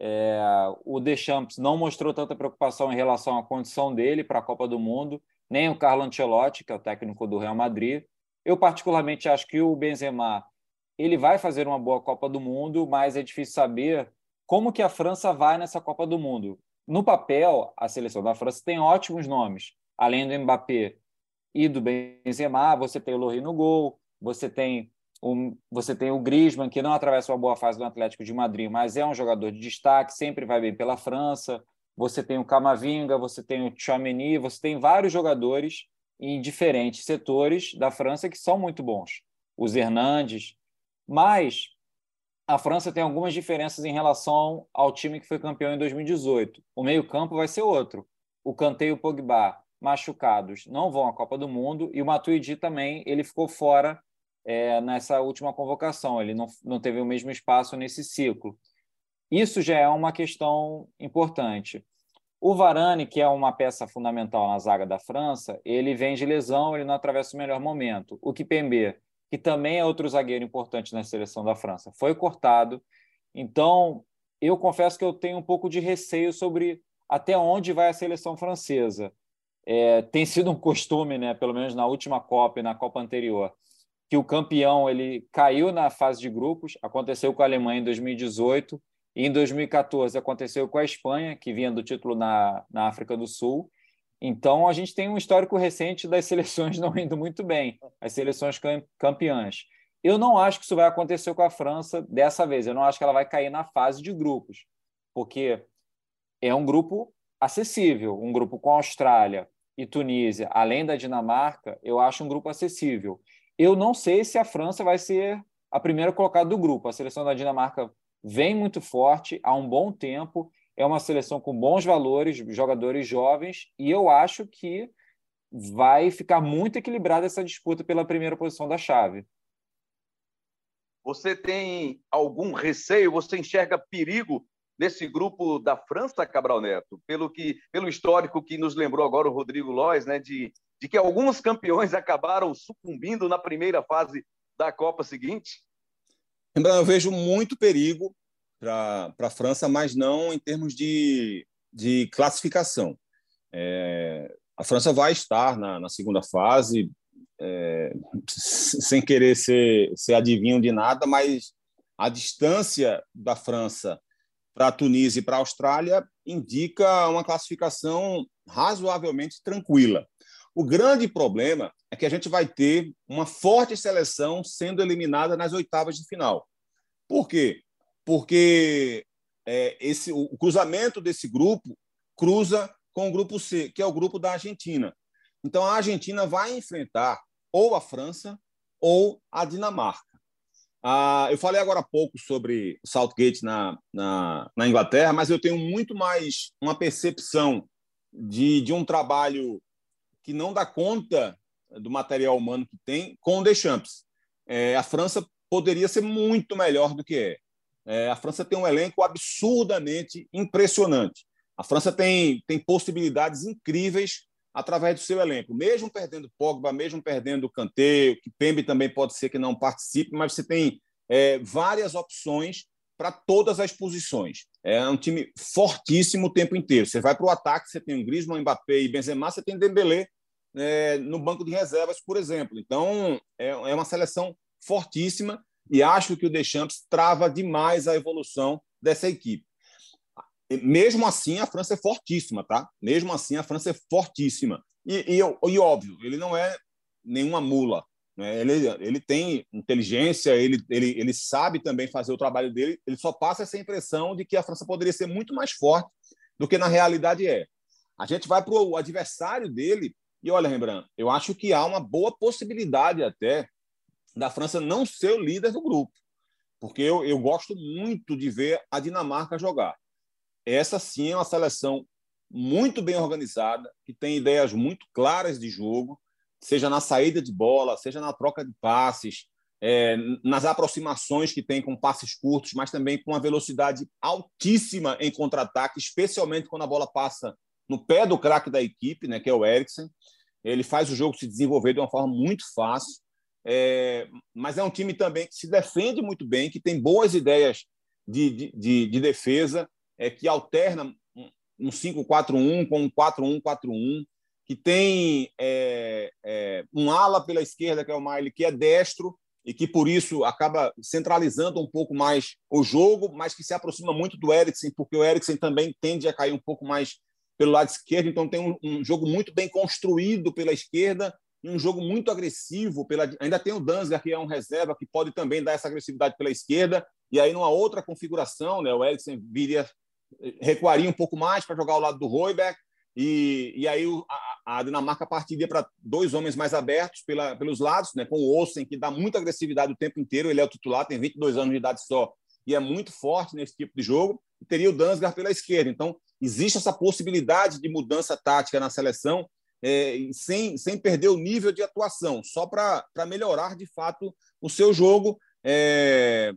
É, o Deschamps não mostrou tanta preocupação em relação à condição dele para a Copa do Mundo, nem o Carlo Ancelotti, que é o técnico do Real Madrid. Eu particularmente acho que o Benzema ele vai fazer uma boa Copa do Mundo, mas é difícil saber como que a França vai nessa Copa do Mundo. No papel, a seleção da França tem ótimos nomes. Além do Mbappé e do Benzema, você tem o Lohri no gol, você tem o, você tem o Griezmann, que não atravessa uma boa fase do Atlético de Madrid, mas é um jogador de destaque, sempre vai bem pela França. Você tem o Camavinga, você tem o Chouameni, você tem vários jogadores em diferentes setores da França que são muito bons. Os Hernandes. Mas a França tem algumas diferenças em relação ao time que foi campeão em 2018. O meio-campo vai ser outro. O Kanté e o Pogba, machucados, não vão à Copa do Mundo. E o Matuidi também, ele ficou fora é, nessa última convocação. Ele não, não teve o mesmo espaço nesse ciclo. Isso já é uma questão importante. O Varane, que é uma peça fundamental na zaga da França, ele vem de lesão, ele não atravessa o melhor momento. O Kipembe que também é outro zagueiro importante na seleção da França, foi cortado. Então, eu confesso que eu tenho um pouco de receio sobre até onde vai a seleção francesa. É, tem sido um costume, né, pelo menos na última Copa e na Copa anterior, que o campeão ele caiu na fase de grupos. Aconteceu com a Alemanha em 2018 e em 2014 aconteceu com a Espanha, que vinha do título na, na África do Sul. Então, a gente tem um histórico recente das seleções não indo muito bem, as seleções campeãs. Eu não acho que isso vai acontecer com a França dessa vez. Eu não acho que ela vai cair na fase de grupos, porque é um grupo acessível um grupo com Austrália e Tunísia, além da Dinamarca, eu acho um grupo acessível. Eu não sei se a França vai ser a primeira colocada do grupo. A seleção da Dinamarca vem muito forte há um bom tempo é uma seleção com bons valores, jogadores jovens, e eu acho que vai ficar muito equilibrada essa disputa pela primeira posição da chave. Você tem algum receio? Você enxerga perigo nesse grupo da França, Cabral Neto? Pelo que, pelo histórico que nos lembrou agora o Rodrigo Lois, né, de, de que alguns campeões acabaram sucumbindo na primeira fase da Copa seguinte? Eu vejo muito perigo para a França, mas não em termos de, de classificação. É, a França vai estar na, na segunda fase, é, sem querer ser, ser adivinho de nada, mas a distância da França para a Tunísia e para a Austrália indica uma classificação razoavelmente tranquila. O grande problema é que a gente vai ter uma forte seleção sendo eliminada nas oitavas de final. Por quê? porque é, esse, o cruzamento desse grupo cruza com o grupo C, que é o grupo da Argentina. Então, a Argentina vai enfrentar ou a França ou a Dinamarca. Ah, eu falei agora há pouco sobre Southgate na, na, na, Inglaterra, mas eu tenho muito mais uma percepção de, de um trabalho que não dá conta do material humano que tem com o Deschamps. É, a França poderia ser muito melhor do que é. É, a França tem um elenco absurdamente impressionante. A França tem, tem possibilidades incríveis através do seu elenco. Mesmo perdendo Pogba, mesmo perdendo Kanté, que Pembe também pode ser que não participe, mas você tem é, várias opções para todas as posições. É um time fortíssimo o tempo inteiro. Você vai para o ataque, você tem o Griezmann, Mbappé e Benzema, você tem Dembélé é, no banco de reservas, por exemplo. Então, é, é uma seleção fortíssima e acho que o Deschamps trava demais a evolução dessa equipe. Mesmo assim, a França é fortíssima, tá? Mesmo assim, a França é fortíssima. E, e, e óbvio, ele não é nenhuma mula. Né? Ele, ele tem inteligência, ele, ele, ele sabe também fazer o trabalho dele. Ele só passa essa impressão de que a França poderia ser muito mais forte do que na realidade é. A gente vai para o adversário dele e olha, Rembrandt, eu acho que há uma boa possibilidade até da França não ser o líder do grupo, porque eu, eu gosto muito de ver a Dinamarca jogar. Essa sim é uma seleção muito bem organizada, que tem ideias muito claras de jogo, seja na saída de bola, seja na troca de passes, é, nas aproximações que tem com passes curtos, mas também com uma velocidade altíssima em contra-ataque, especialmente quando a bola passa no pé do craque da equipe, né, que é o Eriksen. Ele faz o jogo se desenvolver de uma forma muito fácil. É, mas é um time também que se defende muito bem, que tem boas ideias de, de, de defesa, é, que alterna um 5-4-1 com um 4-1-4-1, que tem é, é, um ala pela esquerda, que é o Miley, que é destro, e que por isso acaba centralizando um pouco mais o jogo, mas que se aproxima muito do Eriksen, porque o Eriksen também tende a cair um pouco mais pelo lado esquerdo, então tem um, um jogo muito bem construído pela esquerda um jogo muito agressivo. Pela... Ainda tem o Dansgar, que é um reserva, que pode também dar essa agressividade pela esquerda. E aí, numa outra configuração, né, o Eriksen viria, recuaria um pouco mais para jogar ao lado do Royberg. E, e aí a, a Dinamarca partiria para dois homens mais abertos pela, pelos lados, né, com o Olsen, que dá muita agressividade o tempo inteiro. Ele é o titular, tem 22 anos de idade só e é muito forte nesse tipo de jogo. E teria o Dansgar pela esquerda. Então, existe essa possibilidade de mudança tática na seleção é, sem, sem perder o nível de atuação, só para melhorar de fato o seu jogo é,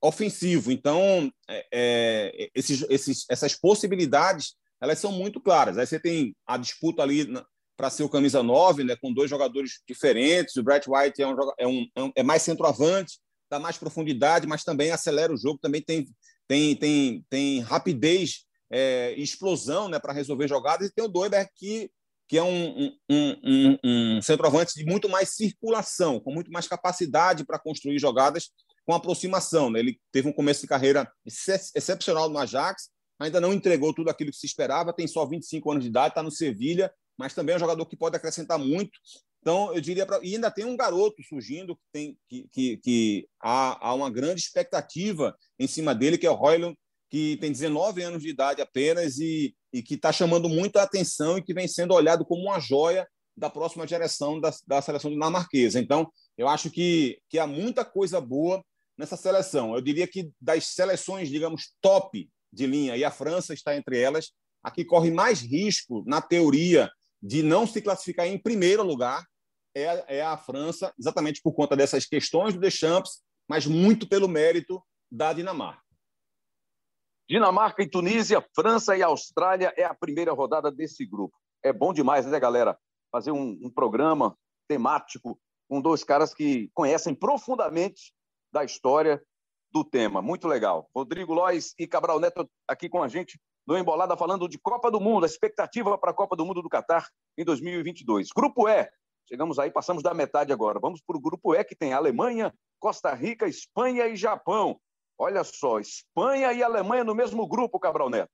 ofensivo. Então, é, é, esses, esses, essas possibilidades elas são muito claras. Aí você tem a disputa ali para ser o camisa 9, né, com dois jogadores diferentes. O Brett White é, um, é, um, é mais centroavante, dá mais profundidade, mas também acelera o jogo, também tem, tem, tem, tem rapidez é, explosão né, para resolver jogadas. E tem o Doiber que que é um, um, um centroavante de muito mais circulação, com muito mais capacidade para construir jogadas com aproximação. Né? Ele teve um começo de carreira excepcional no Ajax, ainda não entregou tudo aquilo que se esperava, tem só 25 anos de idade, está no Sevilha, mas também é um jogador que pode acrescentar muito. Então, eu diria. E ainda tem um garoto surgindo que, tem, que, que, que há, há uma grande expectativa em cima dele, que é o Royland, que tem 19 anos de idade apenas e, e que está chamando muita atenção e que vem sendo olhado como uma joia da próxima geração da, da seleção dinamarquesa. Então, eu acho que, que há muita coisa boa nessa seleção. Eu diria que das seleções, digamos, top de linha, e a França está entre elas, a que corre mais risco, na teoria, de não se classificar em primeiro lugar é, é a França, exatamente por conta dessas questões do Deschamps, mas muito pelo mérito da Dinamarca. Dinamarca e Tunísia, França e Austrália é a primeira rodada desse grupo. É bom demais, né, galera? Fazer um, um programa temático com dois caras que conhecem profundamente da história do tema. Muito legal. Rodrigo Lois e Cabral Neto aqui com a gente no Embolada falando de Copa do Mundo, a expectativa para a Copa do Mundo do Catar em 2022. Grupo E. Chegamos aí, passamos da metade agora. Vamos para o grupo E, que tem Alemanha, Costa Rica, Espanha e Japão. Olha só, Espanha e Alemanha no mesmo grupo, Cabral Neto.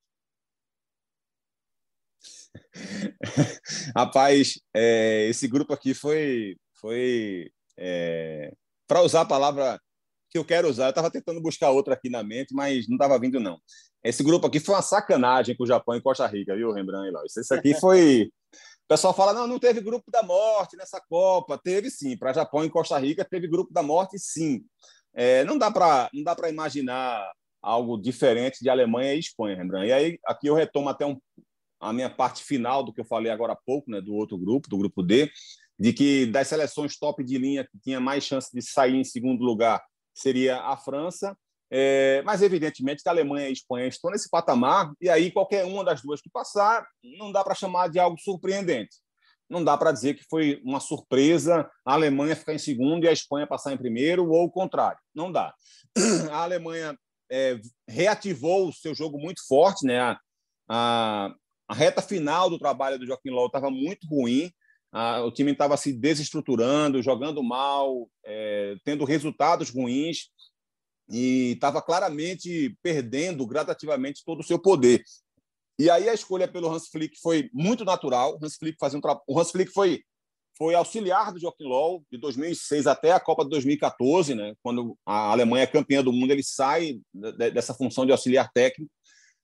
Rapaz, é, esse grupo aqui foi, foi é, para usar a palavra que eu quero usar. Eu estava tentando buscar outra aqui na mente, mas não estava vindo, não. Esse grupo aqui foi uma sacanagem com o Japão e Costa Rica, viu, Rembrandt? Esse aqui foi. O pessoal fala, não, não teve grupo da morte nessa Copa. Teve sim. Para Japão e Costa Rica, teve grupo da morte, sim. É, não dá para não dá para imaginar algo diferente de Alemanha e Espanha, Rembrandt. E aí aqui eu retomo até um, a minha parte final do que eu falei agora há pouco, né, do outro grupo, do grupo D, de que das seleções top de linha que tinha mais chance de sair em segundo lugar seria a França, é, mas evidentemente que a Alemanha e a Espanha estão nesse patamar e aí qualquer uma das duas que passar não dá para chamar de algo surpreendente. não dá para dizer que foi uma surpresa a Alemanha ficar em segundo e a Espanha passar em primeiro, ou o contrário. Não dá. A Alemanha é, reativou o seu jogo muito forte, né? A, a, a reta final do trabalho do Joaquim Low estava muito ruim, a, o time estava se desestruturando, jogando mal, é, tendo resultados ruins e estava claramente perdendo gradativamente todo o seu poder. E aí a escolha pelo Hans Flick foi muito natural. O Hans Flick fazia um tra... o Hans Flick foi foi auxiliar do Joachim Löw de 2006 até a Copa de 2014, né? Quando a Alemanha é campeã do mundo, ele sai dessa função de auxiliar técnico.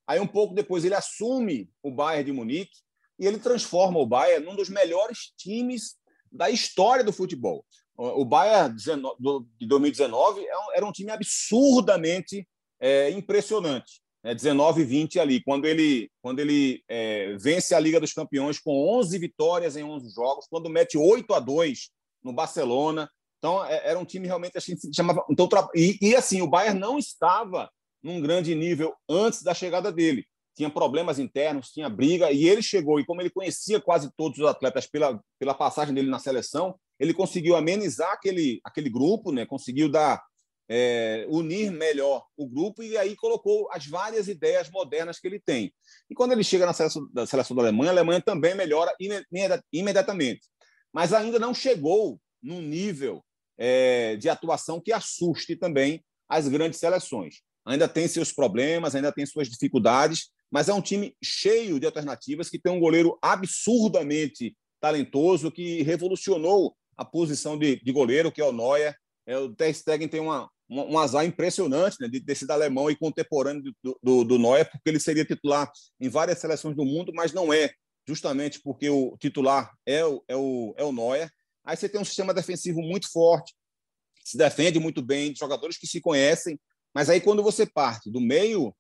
Aí um pouco depois ele assume o Bayern de Munique e ele transforma o Bayern num dos melhores times da história do futebol. O Bayern de 2019 é era um time absurdamente é, impressionante né, 19 e 20 ali, quando ele, quando ele é, vence a Liga dos Campeões com 11 vitórias em 11 jogos, quando mete 8 a 2 no Barcelona. Então, é, era um time realmente assim, se chamava. Então, e, e assim, o Bayern não estava num grande nível antes da chegada dele. Tinha problemas internos, tinha briga, e ele chegou, e como ele conhecia quase todos os atletas pela, pela passagem dele na seleção, ele conseguiu amenizar aquele, aquele grupo, né? conseguiu dar é, unir melhor o grupo e aí colocou as várias ideias modernas que ele tem. E quando ele chega na seleção da, seleção da Alemanha, a Alemanha também melhora imediatamente. Mas ainda não chegou num nível é, de atuação que assuste também as grandes seleções. Ainda tem seus problemas, ainda tem suas dificuldades, mas é um time cheio de alternativas que tem um goleiro absurdamente talentoso que revolucionou a posição de, de goleiro, que é o Neuer. É, o Ter Stegen tem uma, um, um azar impressionante né, de ter sido alemão e contemporâneo do, do, do porque ele seria titular em várias seleções do mundo, mas não é, justamente porque o titular é o, é o, é o. Aí você tem um sistema defensivo muito forte, se defende muito bem, jogadores que se conhecem, mas aí quando você parte do meio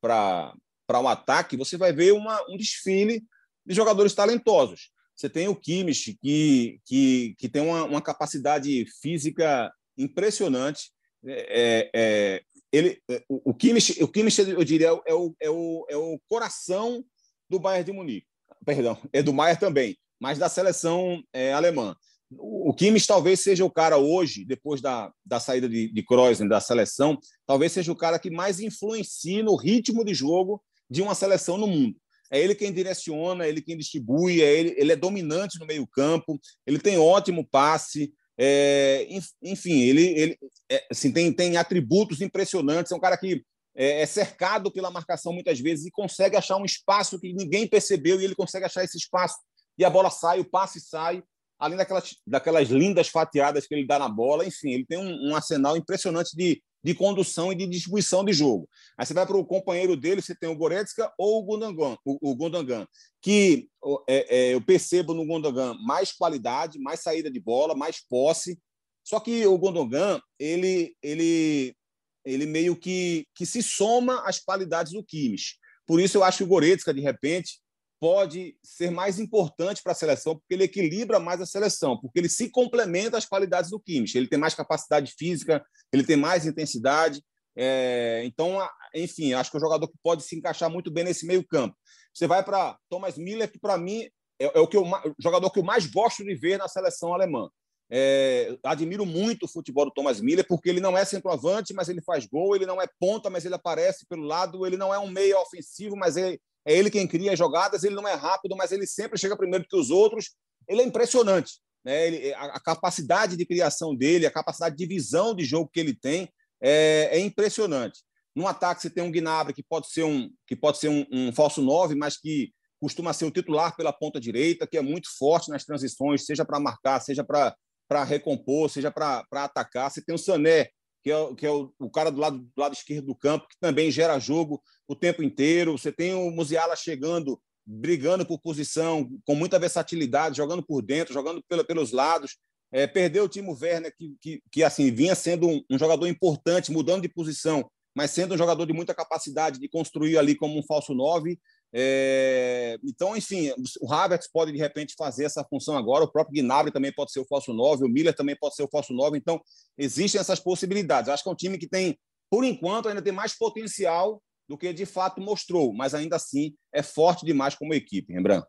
para um ataque, você vai ver uma, um desfile de jogadores talentosos. Você tem o Kimmich, que, que, que tem uma, uma capacidade física impressionante, é, é, ele, é, o, o Kimmich, o Kimmich, eu diria, é o, é, o, é o coração do Bayern de Munique. Perdão, é do Bayern também, mas da seleção é, alemã. O, Kimmich talvez seja o cara hoje, depois da, da saída de, de Kroos da seleção, talvez seja o cara que mais influencia no ritmo de jogo de uma seleção no mundo. É ele quem direciona, é ele quem distribui, é ele, ele é dominante no meio campo, ele tem ótimo passe, é, enfim, ele, ele é, assim, tem, tem atributos impressionantes. É um cara que é, é, cercado pela marcação muitas vezes e consegue achar um espaço que ninguém percebeu e ele consegue achar esse espaço e a bola sai, o passe sai, além daquelas, daquelas lindas fatiadas que ele dá na bola. Enfim, ele tem um, um arsenal impressionante de, de condução e de distribuição de jogo. Aí você vai para o companheiro dele, você tem o Goretzka ou o Gundogan, o, o Gundogan que é, é, eu percebo no Gundogan mais qualidade, mais saída de bola, mais posse. Só que o Gundogan, ele, ele, ele meio que, que se soma às qualidades do Kimmich. Por isso eu acho que o Goretzka, de repente, pode ser mais importante para a seleção, porque ele equilibra mais a seleção, porque ele se complementa às qualidades do Kimmich. Ele tem mais capacidade física, ele tem mais intensidade. É, então, enfim, acho que é um jogador que pode se encaixar muito bem nesse meio campo. Você vai para Thomas Miller, que para mim é, é, o que eu, o jogador que eu mais gosto de ver na seleção alemã. É, admiro muito o futebol do Thomas Miller, porque ele não é centroavante, mas ele faz gol, ele não é ponta, mas ele aparece pelo lado, ele não é um meio ofensivo, mas ele, é ele quem cria as jogadas, ele não é rápido, mas ele sempre chega primeiro que os outros. Ele é impressionante. Né? Ele, a, a, capacidade de criação dele, a capacidade de visão de jogo que ele tem é, é impressionante. No ataque, você tem um Gnabry, que pode ser um, que pode ser um, um falso 9, mas que costuma ser o titular pela ponta direita, que é muito forte nas transições, seja para marcar, seja para recompor, seja para atacar. Você tem o Sané, que é, que é o, o, cara do lado, do lado esquerdo do campo, que também gera jogo o tempo inteiro. Você tem o Musiala chegando, brigando por posição, com muita versatilidade, jogando por dentro, jogando pela, pelos lados. É, perdeu o Timo Werner, que, que, que assim vinha sendo um, um, jogador importante, mudando de posição, mas sendo um jogador de muita capacidade de construir ali como um falso nove. É, então, enfim, o Havertz pode de repente fazer essa função agora, o próprio Gnabry também pode ser o falso 9, o Miller também pode ser o falso 9, então existem essas possibilidades. acho que é um time que tem, por enquanto, ainda tem mais potencial do que de fato mostrou, mas ainda assim é forte demais como equipe, Rembrandt.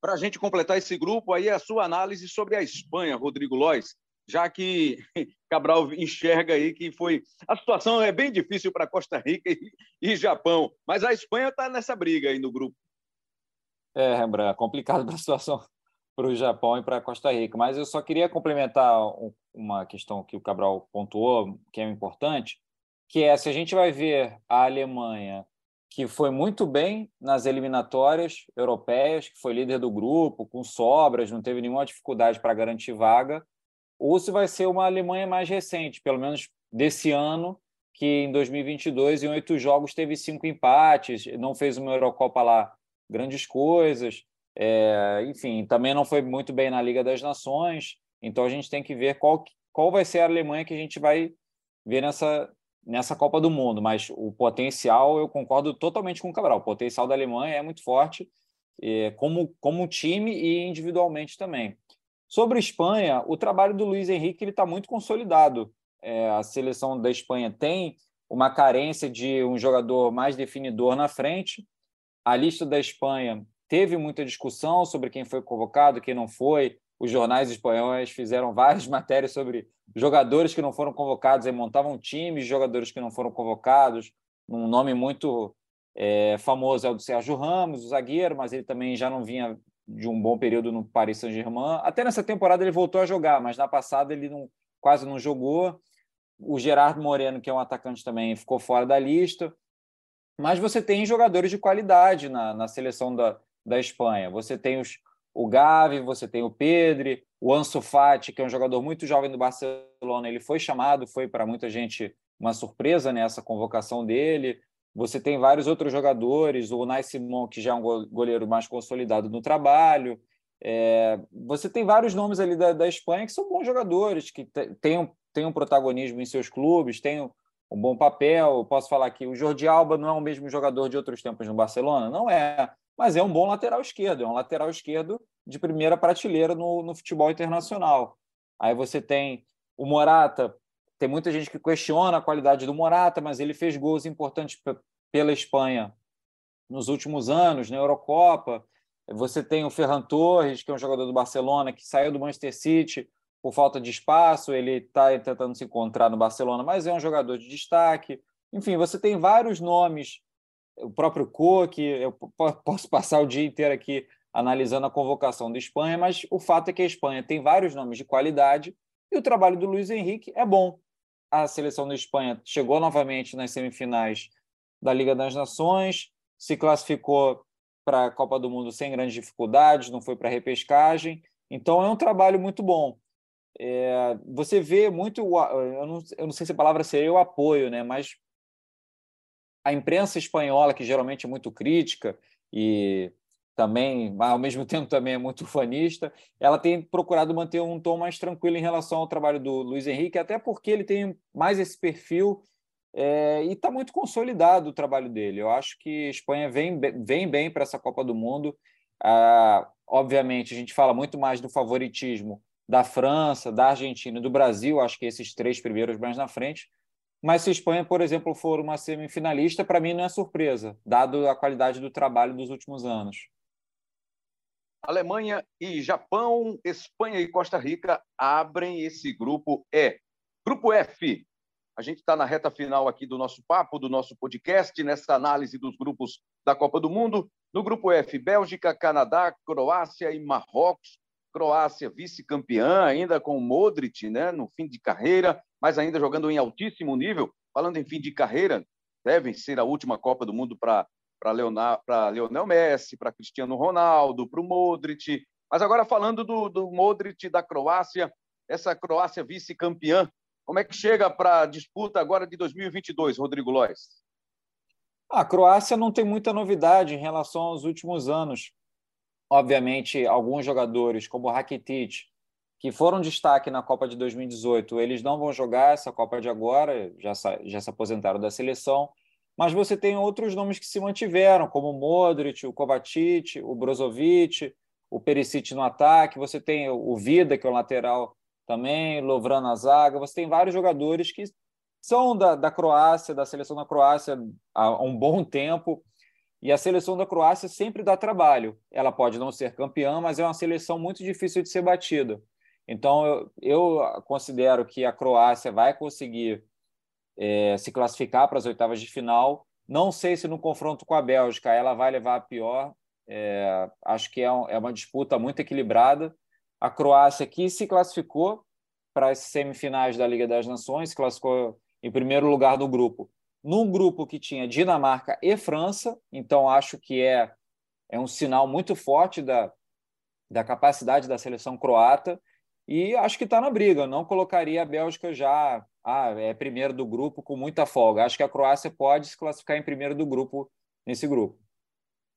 para a gente completar esse grupo, aí a sua análise sobre a Espanha, Rodrigo Lois, já que Cabral enxerga aí que foi. A situação é bem difícil para Costa Rica e, e, Japão, mas a Espanha está nessa briga aí no grupo. É, Rembrandt, é complicado para a situação para o Japão e para Costa Rica, mas eu só queria complementar uma questão que o Cabral pontuou, que é importante, que é se a gente vai ver a Alemanha que foi muito bem nas eliminatórias europeias, que foi líder do grupo, com sobras, não teve nenhuma dificuldade para garantir vaga, ou se vai ser uma Alemanha mais recente, pelo menos desse ano, que em 2022, em oito jogos, teve cinco empates, não fez uma Eurocopa lá grandes coisas, é, enfim, também não foi muito bem na Liga das Nações, então a gente tem que ver qual, qual vai ser a Alemanha que a gente vai ver nessa, nessa Copa do Mundo, mas o potencial, eu concordo totalmente com o Cabral, o potencial da Alemanha é muito forte, é, como, como time e individualmente também. Sobre a Espanha, o trabalho do Luiz Henrique está muito consolidado. É, a seleção da Espanha tem uma carência de um jogador mais definidor na frente. A lista da Espanha teve muita discussão sobre quem foi convocado, quem não foi. Os jornais espanhóis fizeram várias matérias sobre jogadores que não foram convocados, e montavam times de jogadores que não foram convocados. Um nome muito é, famoso é o do Sérgio Ramos, o zagueiro, mas ele também já não vinha de um bom período no Paris Saint-Germain. Até nessa temporada ele voltou a jogar, mas na passada ele não, quase não jogou. O Gerardo Moreno, que é um atacante também, ficou fora da lista. Mas você tem jogadores de qualidade na, na seleção da, da Espanha. Você tem os, o Gavi, você tem o Pedri, o Ansu Fati, que é um jogador muito jovem do Barcelona, ele foi chamado, foi para muita gente uma surpresa nessa convocação dele. Você tem vários outros jogadores, o Nai Simon, que já é um goleiro mais consolidado no trabalho. É, você tem vários nomes ali da, da Espanha que são bons jogadores, que têm um, têm um protagonismo em seus clubes, têm um, um bom papel. Eu posso falar que o Jordi Alba não é o mesmo jogador de outros tempos no Barcelona? Não é, mas é um bom lateral esquerdo, é um lateral esquerdo de primeira prateleira no, no futebol internacional. Aí você tem o Morata, tem muita gente que questiona a qualidade do Morata, mas ele fez gols importantes pela Espanha nos últimos anos, na Eurocopa. Você tem o Ferran Torres, que é um jogador do Barcelona, que saiu do Manchester City por falta de espaço, ele está tentando se encontrar no Barcelona, mas é um jogador de destaque. Enfim, você tem vários nomes, o próprio Coque, eu posso passar o dia inteiro aqui analisando a convocação da Espanha, mas o fato é que a Espanha tem vários nomes de qualidade e o trabalho do Luiz Henrique é bom. A seleção da Espanha chegou novamente nas semifinais da Liga das Nações, se classificou para a Copa do Mundo sem grandes dificuldades, não foi para repescagem. Então é um trabalho muito bom. É, você vê muito, eu não, eu não sei se a palavra seria o apoio, né? mas a imprensa espanhola, que geralmente é muito crítica e também, ao mesmo tempo, também é muito fanista, ela tem procurado manter um tom mais tranquilo em relação ao trabalho do Luiz Henrique, até porque ele tem mais esse perfil é, e está muito consolidado o trabalho dele. Eu acho que a Espanha vem, vem bem para essa Copa do Mundo. Ah, obviamente, a gente fala muito mais do favoritismo da França, da Argentina e do Brasil, acho que esses três primeiros mais na frente. Mas se a Espanha, por exemplo, for uma semifinalista, para mim não é surpresa, dado a qualidade do trabalho dos últimos anos. Alemanha e Japão, Espanha e Costa Rica abrem esse grupo E. Grupo F. A gente está na reta final aqui do nosso papo, do nosso podcast, nessa análise dos grupos da Copa do Mundo. No grupo F, Bélgica, Canadá, Croácia e Marrocos. Croácia vice-campeã, ainda com Modric né, no fim de carreira, mas ainda jogando em altíssimo nível. Falando em fim de carreira, deve ser a última Copa do Mundo para para Leonel Messi, para Cristiano Ronaldo, para o Modric. Mas agora falando do, do Modric da Croácia, essa Croácia vice-campeã, como é que chega para a disputa agora de 2022, Rodrigo Lois? A Croácia não tem muita novidade em relação aos últimos anos. Obviamente, alguns jogadores, como o Rakitic, que foram destaque na Copa de 2018, eles não vão jogar essa Copa de agora, já, já se aposentaram da seleção. Mas você tem outros nomes que se mantiveram, como o Modric, o Kovacic, o Brozovic, o Perisic no ataque, você tem o Vida, que é o lateral também, Lovran na zaga, você tem vários jogadores que são da, da Croácia, da seleção da Croácia há um bom tempo, E a seleção da Croácia sempre dá trabalho. Ela pode não ser campeã, mas é uma seleção muito difícil de ser batida. Então, eu, eu considero que a Croácia vai conseguir é, se classificar para as oitavas de final. Não sei se no confronto com a Bélgica ela vai levar a pior. É, acho que é, um, é uma disputa muito equilibrada. A Croácia, que se classificou para as semifinais da Liga das Nações, classificou em primeiro lugar do grupo, num grupo que tinha Dinamarca e França, então acho que é, é um sinal muito forte da, da capacidade da seleção croata e acho que está na briga. não colocaria a Bélgica já ah, é primeiro do grupo com muita folga. Acho que a Croácia pode se classificar em primeiro do grupo nesse grupo.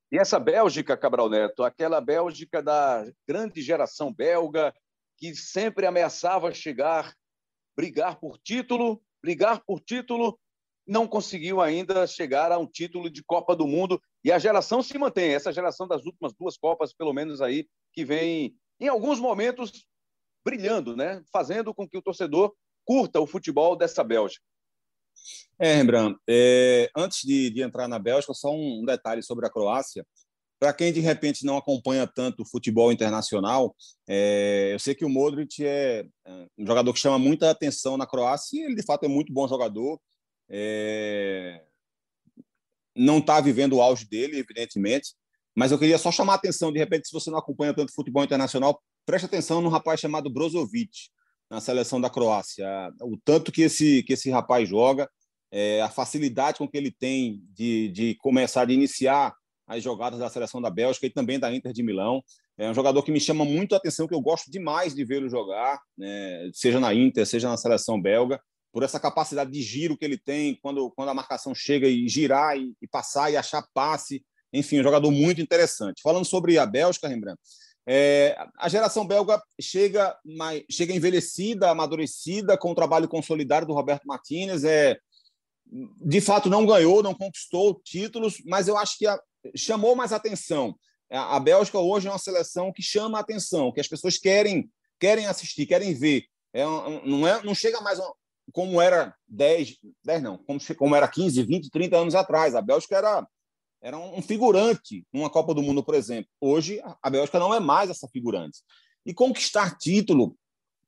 E essa Bélgica, Cabral Neto, aquela Bélgica da grande geração belga, que sempre ameaçava chegar, brigar por título, brigar por título, não conseguiu ainda chegar a um título de Copa do Mundo. E a geração se mantém, essa geração das últimas duas Copas, pelo menos aí, que vem, em alguns momentos, brilhando, né? fazendo com que o torcedor curta o futebol dessa Bélgica. É, Rembrandt, é, antes de, de, entrar na Bélgica, só um detalhe sobre a Croácia. Para quem de repente não acompanha tanto o futebol internacional, é, eu sei que o Modric é, é um jogador que chama muita atenção na Croácia e ele de fato é muito bom jogador. É, não está vivendo o auge dele, evidentemente, mas eu queria só chamar a atenção, de repente, se você não acompanha tanto futebol internacional, preste atenção num rapaz chamado Brozovic na seleção da Croácia. O tanto que esse, que esse rapaz joga, é, a facilidade com que ele tem de, de começar, de iniciar as jogadas da seleção da Bélgica e também da Inter de Milão. É um jogador que me chama muito a atenção, que eu gosto demais de vê-lo jogar, né, seja na Inter, seja na seleção belga, por essa capacidade de giro que ele tem quando, quando a marcação chega e girar e, e passar e achar passe. Enfim, um jogador muito interessante. Falando sobre a Bélgica, Rembrandt, é, a geração belga chega, mais, chega envelhecida, amadurecida, com o trabalho consolidado do Roberto Martinez. É, de fato, não ganhou, não conquistou títulos, mas eu acho que a, chamou mais atenção. A, a Bélgica hoje é uma seleção que chama a atenção, que as pessoas querem, querem assistir, querem ver. É, não, é, não chega mais como era 10, 10 não, como, como era 15, 20, 30 anos atrás. A Bélgica era era um figurante numa Copa do Mundo, por exemplo. Hoje, a Bélgica não é mais essa figurante. E conquistar título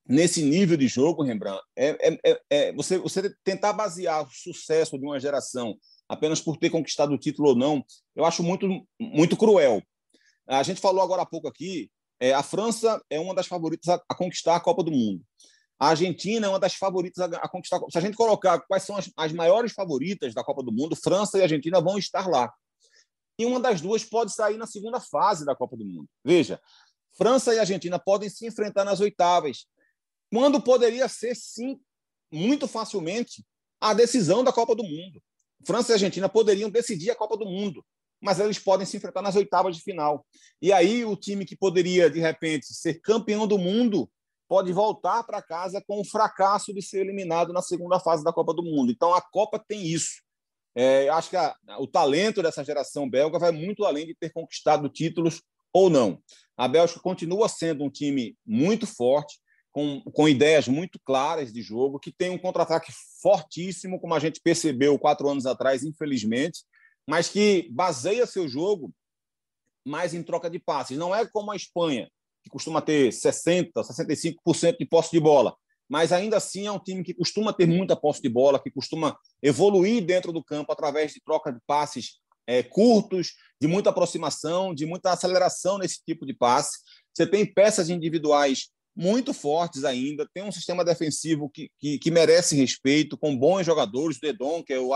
nesse nível de jogo, Rembrandt, é, é, é, é você, você tentar basear o sucesso de uma geração apenas por ter conquistado o título ou não, eu acho muito, muito cruel. A gente falou agora há pouco aqui, é, a França é uma das favoritas a, a, conquistar a Copa do Mundo. A Argentina é uma das favoritas a, conquistar. Se a gente colocar quais são as, as maiores favoritas da Copa do Mundo, França e Argentina vão estar lá e uma das duas pode sair na segunda fase da Copa do Mundo. Veja, França e Argentina podem se enfrentar nas oitavas, quando poderia ser, sim, muito facilmente, a decisão da Copa do Mundo. França e Argentina poderiam decidir a Copa do Mundo, mas eles podem se enfrentar nas oitavas de final. E aí o time que poderia, de repente, ser campeão do mundo pode voltar para casa com o fracasso de ser eliminado na segunda fase da Copa do Mundo. Então a Copa tem isso. É, acho que a, o talento dessa geração belga vai muito além de ter conquistado títulos ou não. A Bélgica continua sendo um time muito forte, com, com ideias muito claras de jogo, que tem um contra-ataque fortíssimo, como a gente percebeu quatro anos atrás, infelizmente, mas que baseia seu jogo mais em troca de passes. Não é como a Espanha, que costuma ter 60%, 65% de posse de bola mas ainda assim é um time que costuma ter muita posse de bola, que costuma evoluir dentro do campo através de troca de passes é, curtos, de muita aproximação, de muita aceleração nesse tipo de passe. Você tem peças individuais muito fortes ainda, tem um sistema defensivo que, que, que merece respeito, com bons jogadores, o Dedon, que é o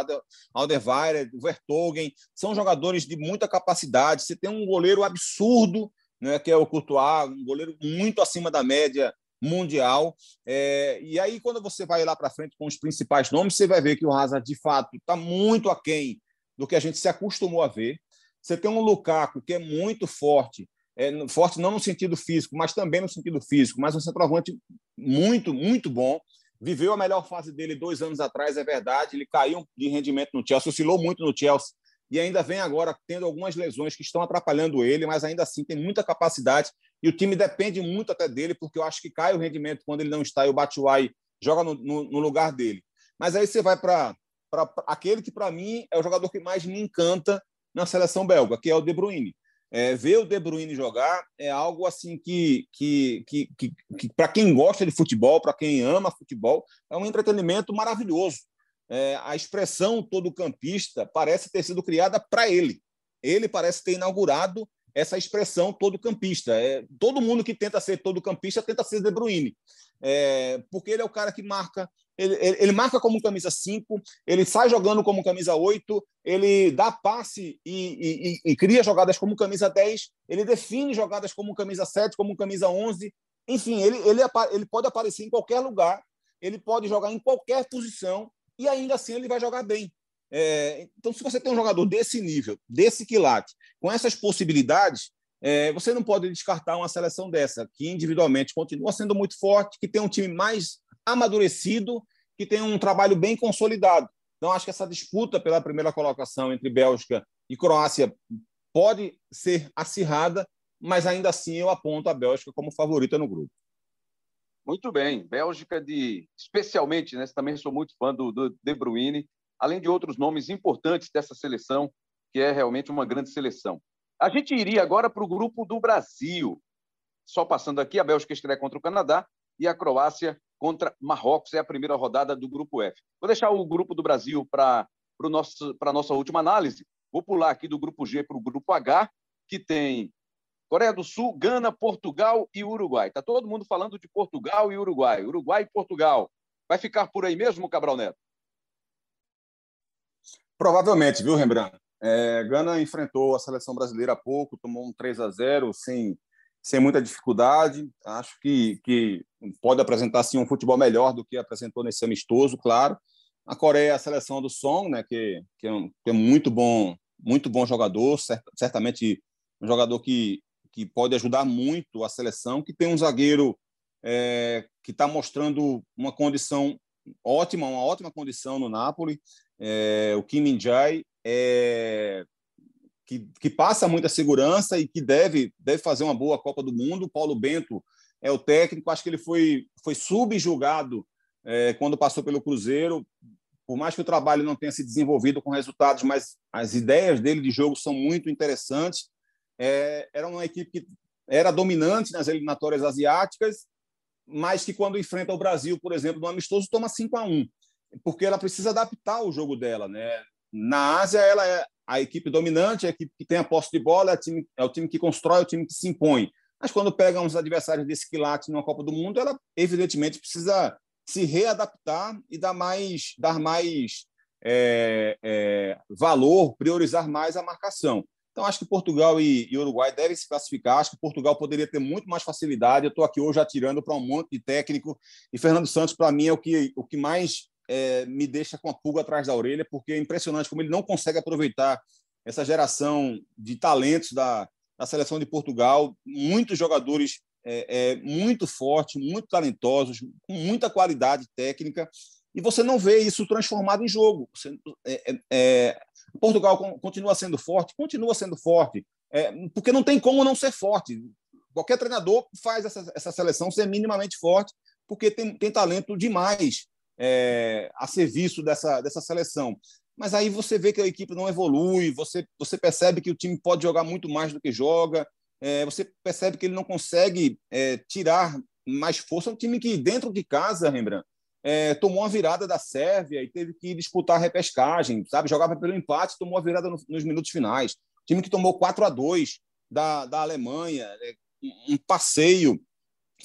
Alderweireld, o Vertogen, são jogadores de muita capacidade. Você tem um goleiro absurdo, né, que é o Courtois, um goleiro muito acima da média mundial. É, e aí, quando você vai lá para frente com os principais nomes, você vai ver que o Hazard, de fato, está muito aquém do que a gente se acostumou a ver. Você tem um Lukaku que é muito forte, é, forte não no sentido físico, mas também no sentido físico, mas um centroavante muito, muito bom. Viveu a melhor fase dele dois anos atrás, é verdade. Ele caiu de rendimento no Chelsea, oscilou muito no Chelsea e ainda vem agora tendo algumas lesões que estão atrapalhando ele, mas ainda assim tem muita capacidade e o time depende muito até dele, porque eu acho que cai o rendimento quando ele não está e o Batshuayi joga no, no, no lugar dele. Mas aí você vai para aquele que, para mim, é o jogador que mais me encanta na seleção belga, que é o De Bruyne. É, ver o De Bruyne jogar é algo assim que, que, que, que, que para quem gosta de futebol, para quem ama futebol, é um entretenimento maravilhoso. É, a expressão todo campista parece ter sido criada para ele. Ele parece ter inaugurado essa expressão todo campista. É, todo mundo que tenta ser todo campista tenta ser De Bruyne, é, porque ele é o cara que marca. Ele, ele, ele, marca como camisa 5, ele sai jogando como camisa 8, ele dá passe e, e, e, cria jogadas como camisa 10, ele define jogadas como camisa 7, como camisa 11. Enfim, ele, ele, ele pode aparecer em qualquer lugar, ele pode jogar em qualquer posição e ainda assim ele vai jogar bem. É, então, se você tem um jogador desse nível, desse quilate, com essas possibilidades, é, você não pode descartar uma seleção dessa, que individualmente continua sendo muito forte, que tem um time mais amadurecido, que tem um trabalho bem consolidado. Então, acho que essa disputa pela primeira colocação entre Bélgica e Croácia pode ser acirrada, mas ainda assim eu aponto a Bélgica como favorita no grupo. Muito bem, Bélgica de, especialmente, né? Também sou muito fã do, do De Bruyne além de outros nomes importantes dessa seleção, que é realmente uma grande seleção. A gente iria agora para o grupo do Brasil. Só passando aqui, a Bélgica estreia contra o Canadá e a Croácia contra Marrocos. É a primeira rodada do grupo F. Vou deixar o grupo do Brasil para a nossa última análise. Vou pular aqui do grupo G para o grupo H, que tem Coreia do Sul, Gana, Portugal e Uruguai. Está todo mundo falando de Portugal e Uruguai. Uruguai e Portugal. Vai ficar por aí mesmo, Cabral Neto? Provavelmente, viu, Rembrandt? É, Gana enfrentou a seleção brasileira há pouco, tomou um 3 a 0 sem, sem muita dificuldade. Acho que, que pode apresentar sim, um futebol melhor do que apresentou nesse amistoso, claro. A Coreia é a seleção do Song, né, que, que, é, um, que é muito bom, muito bom jogador, cert, certamente um jogador que, que pode ajudar muito a seleção, que tem um zagueiro é, que está mostrando uma condição ótima, uma ótima condição no Napoli é, o Kim Min-jae, é, que, que, passa muita segurança e que deve, deve fazer uma boa Copa do Mundo. Paulo Bento é o técnico, acho que ele foi, foi subjugado é, quando passou pelo Cruzeiro, por mais que o trabalho não tenha se desenvolvido com resultados, mas as ideias dele de jogo são muito interessantes. É, era uma equipe que era dominante nas eliminatórias asiáticas, mas que quando enfrenta o Brasil, por exemplo, no amistoso, toma 5 a 1 porque ela precisa adaptar o jogo dela, né? Na Ásia, ela é a equipe dominante, a equipe que tem a posse de bola, é o time, é o time que constrói, é o time que se impõe. Mas quando pega uns adversários desse quilate numa Copa do Mundo, ela evidentemente precisa se readaptar e dar mais, dar mais é, é, valor, priorizar mais a marcação. Então, acho que Portugal e, e, Uruguai devem se classificar. Acho que Portugal poderia ter muito mais facilidade. Eu estou aqui hoje atirando para um monte de técnico. E Fernando Santos, para mim, é o que, o que mais é, me deixa com a pulga atrás da orelha, porque é impressionante como ele não consegue aproveitar essa geração de talentos da, da seleção de Portugal, muitos jogadores é, é, muito fortes, muito talentosos, com muita qualidade técnica, e você não vê isso transformado em jogo. Você, é, é, é, Portugal continua sendo forte, continua sendo forte, porque não tem como não ser forte. Qualquer treinador faz essa, essa seleção ser minimamente forte, porque tem, tem talento demais é, a serviço dessa, dessa seleção. Mas aí você vê que a equipe não evolui, você, você percebe que o time pode jogar muito mais do que joga, é, você percebe que ele não consegue é, tirar mais força. É um time que, dentro de casa, Rembrandt, é, tomou uma virada da Sérvia e teve que disputar a repescagem, sabe? Jogava pelo empate, tomou a virada no, nos minutos finais. Time que tomou 4 a 2 da, da Alemanha, é, um passeio,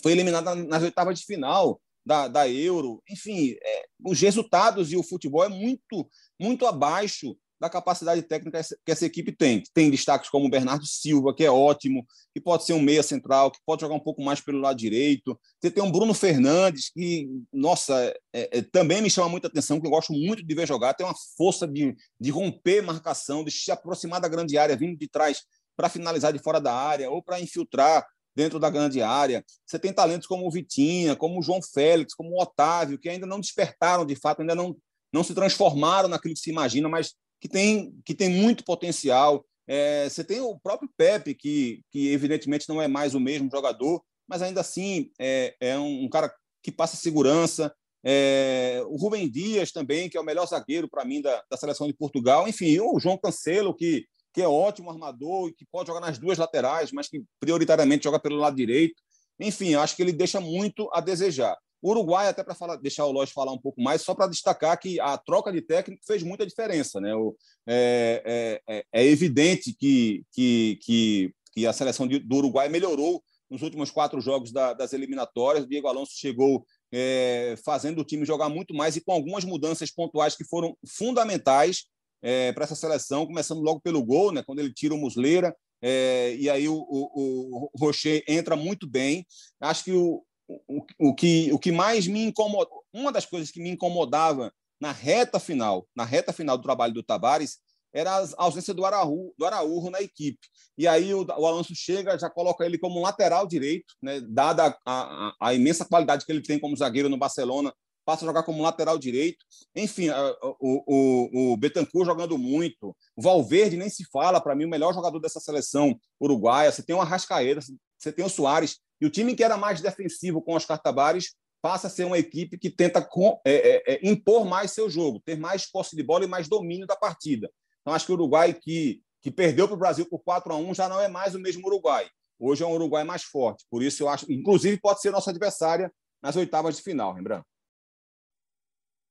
foi eliminado nas oitavas de final da, da Euro. Enfim, é, os resultados e o futebol é muito, muito abaixo da capacidade técnica que essa equipe tem. Tem destaques como o Bernardo Silva, que é ótimo, que pode ser um meia central, que pode jogar um pouco mais pelo lado direito. Você tem um Bruno Fernandes, que, nossa, é, é, também me chama muita atenção, que eu gosto muito de ver jogar. Tem uma força de, de romper marcação, de se aproximar da grande área, vindo de trás para finalizar de fora da área ou para infiltrar dentro da grande área. Você tem talentos como o Vitinha, como o João Félix, como o Otávio, que ainda não despertaram de fato, ainda não, não se transformaram naquilo que se imagina, mas que tem, que tem muito potencial. É, você tem o próprio Pepe, que, que evidentemente não é mais o mesmo jogador, mas ainda assim é, é um, cara que passa segurança. É, o Rubem Dias também, que é o melhor zagueiro para mim da, da, seleção de Portugal. Enfim, o João Cancelo, que, que é ótimo armador e que pode jogar nas duas laterais, mas que prioritariamente joga pelo lado direito. Enfim, acho que ele deixa muito a desejar. Uruguai, até para deixar o Lóis falar um pouco mais, só para destacar que a troca de técnico fez muita diferença. Né? O, é, é, é, é evidente que, que, que, que, a seleção de, do Uruguai melhorou nos últimos quatro jogos da, das eliminatórias. O Diego Alonso chegou é, fazendo o time jogar muito mais e com algumas mudanças pontuais que foram fundamentais é, para essa seleção, começando logo pelo gol, né, quando ele tira o Musleira, é, e aí o, o, o Rocher entra muito bem. Acho que o, o, o, que, o que mais me incomodou, uma das coisas que me incomodava na reta final, na reta final do trabalho do Tabares, era a ausência do Araújo, do Araújo na equipe. E aí o, o, Alonso chega, já coloca ele como lateral direito, né, dada a, a, a, imensa qualidade que ele tem como zagueiro no Barcelona, passa a jogar como lateral direito. Enfim, o, o, o Betancourt jogando muito. O Valverde nem se fala, para mim, o melhor jogador dessa seleção uruguaia. Você tem o Arrascaeta, você tem o Soares. E o time que era mais defensivo com os Cartabares passa a ser uma equipe que tenta com, é, é, é, impor mais seu jogo, ter mais posse de bola e mais domínio da partida. Então, acho que o Uruguai, que, que perdeu para o Brasil por 4 a 1 já não é mais o mesmo Uruguai. Hoje é um Uruguai mais forte. Por isso, eu acho, inclusive, pode ser nossa adversária nas oitavas de final, lembrando.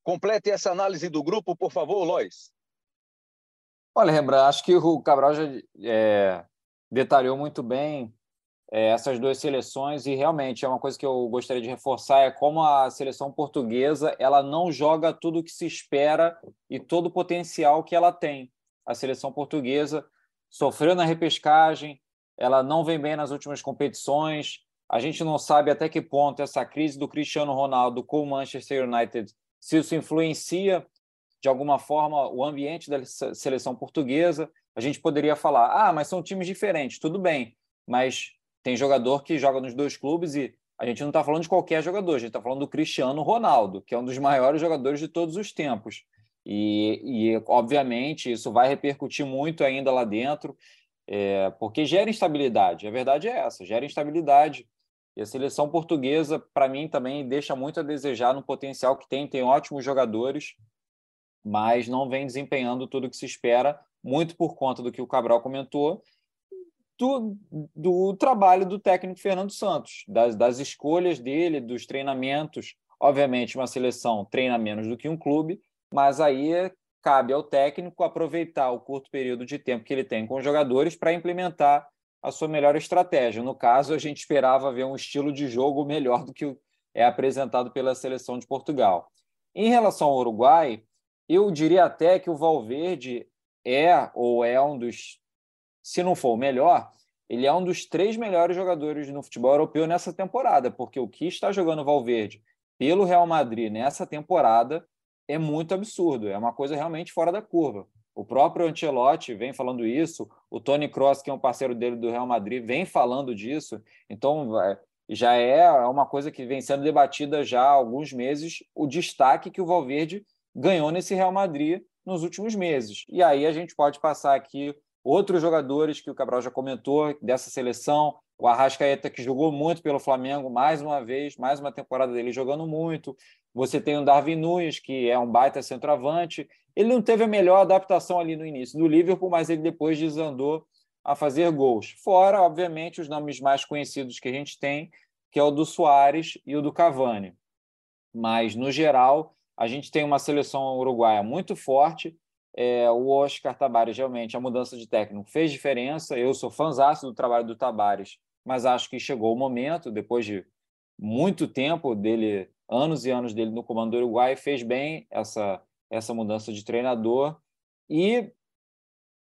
Complete essa análise do grupo, por favor, Lois. Olha, Rembrandt, acho que o Cabral já é, detalhou muito bem é, essas duas seleções e realmente é uma coisa que eu gostaria de reforçar é como a seleção portuguesa ela não joga tudo o que se espera e todo o potencial que ela tem. A seleção portuguesa sofreu na repescagem, ela não vem bem nas últimas competições. A gente não sabe até que ponto essa crise do Cristiano Ronaldo com o Manchester United se isso influencia de alguma forma o ambiente da seleção portuguesa. A gente poderia falar: "Ah, mas são times diferentes". Tudo bem, mas tem jogador que joga nos dois clubes e a gente não está falando de qualquer jogador, a gente está falando do Cristiano Ronaldo, que é um dos maiores jogadores de todos os tempos. E, e obviamente, isso vai repercutir muito ainda lá dentro, é, porque gera instabilidade. A verdade é essa: gera instabilidade. E a seleção portuguesa, para mim, também deixa muito a desejar no potencial que tem, tem ótimos jogadores, mas não vem desempenhando tudo o que se espera, muito por conta do que o Cabral comentou, do, do trabalho do técnico Fernando Santos, das, das escolhas dele, dos treinamentos. Obviamente, uma seleção treina menos do que um clube, mas aí cabe ao técnico aproveitar o curto período de tempo que ele tem com os jogadores para implementar a sua melhor estratégia. No caso, a gente esperava ver um estilo de jogo melhor do que é apresentado pela seleção de Portugal. Em relação ao Uruguai, eu diria até que o Valverde é ou é um dos se não for o melhor, ele é um dos três melhores jogadores no futebol europeu nessa temporada, porque o que está jogando Valverde pelo Real Madrid nessa temporada é muito absurdo, é uma coisa realmente fora da curva. O próprio Ancelotti vem falando isso, o Tony Kroos, que é um parceiro dele do Real Madrid, vem falando disso. Então, já é uma coisa que vem sendo debatida já há alguns meses, o destaque que o Valverde ganhou nesse Real Madrid nos últimos meses. E aí a gente pode passar aqui Outros jogadores que o Cabral já comentou dessa seleção, o Arrascaeta, que jogou muito pelo Flamengo, mais uma vez, mais uma temporada dele jogando muito. Você tem o Darwin Nunes, que é um baita centroavante. Ele não teve a melhor adaptação ali no início do Liverpool, mas ele depois desandou a fazer gols. Fora, obviamente, os nomes mais conhecidos que a gente tem, que é o do Soares e o do Cavani. Mas, no geral, a gente tem uma seleção uruguaia muito forte, é, o Oscar Tabares, realmente, a mudança de técnico fez diferença. Eu sou fãzaço do trabalho do Tabares, mas acho que chegou o momento, depois de muito tempo dele, anos e anos dele no comando do Uruguai, fez bem essa, essa mudança de treinador. E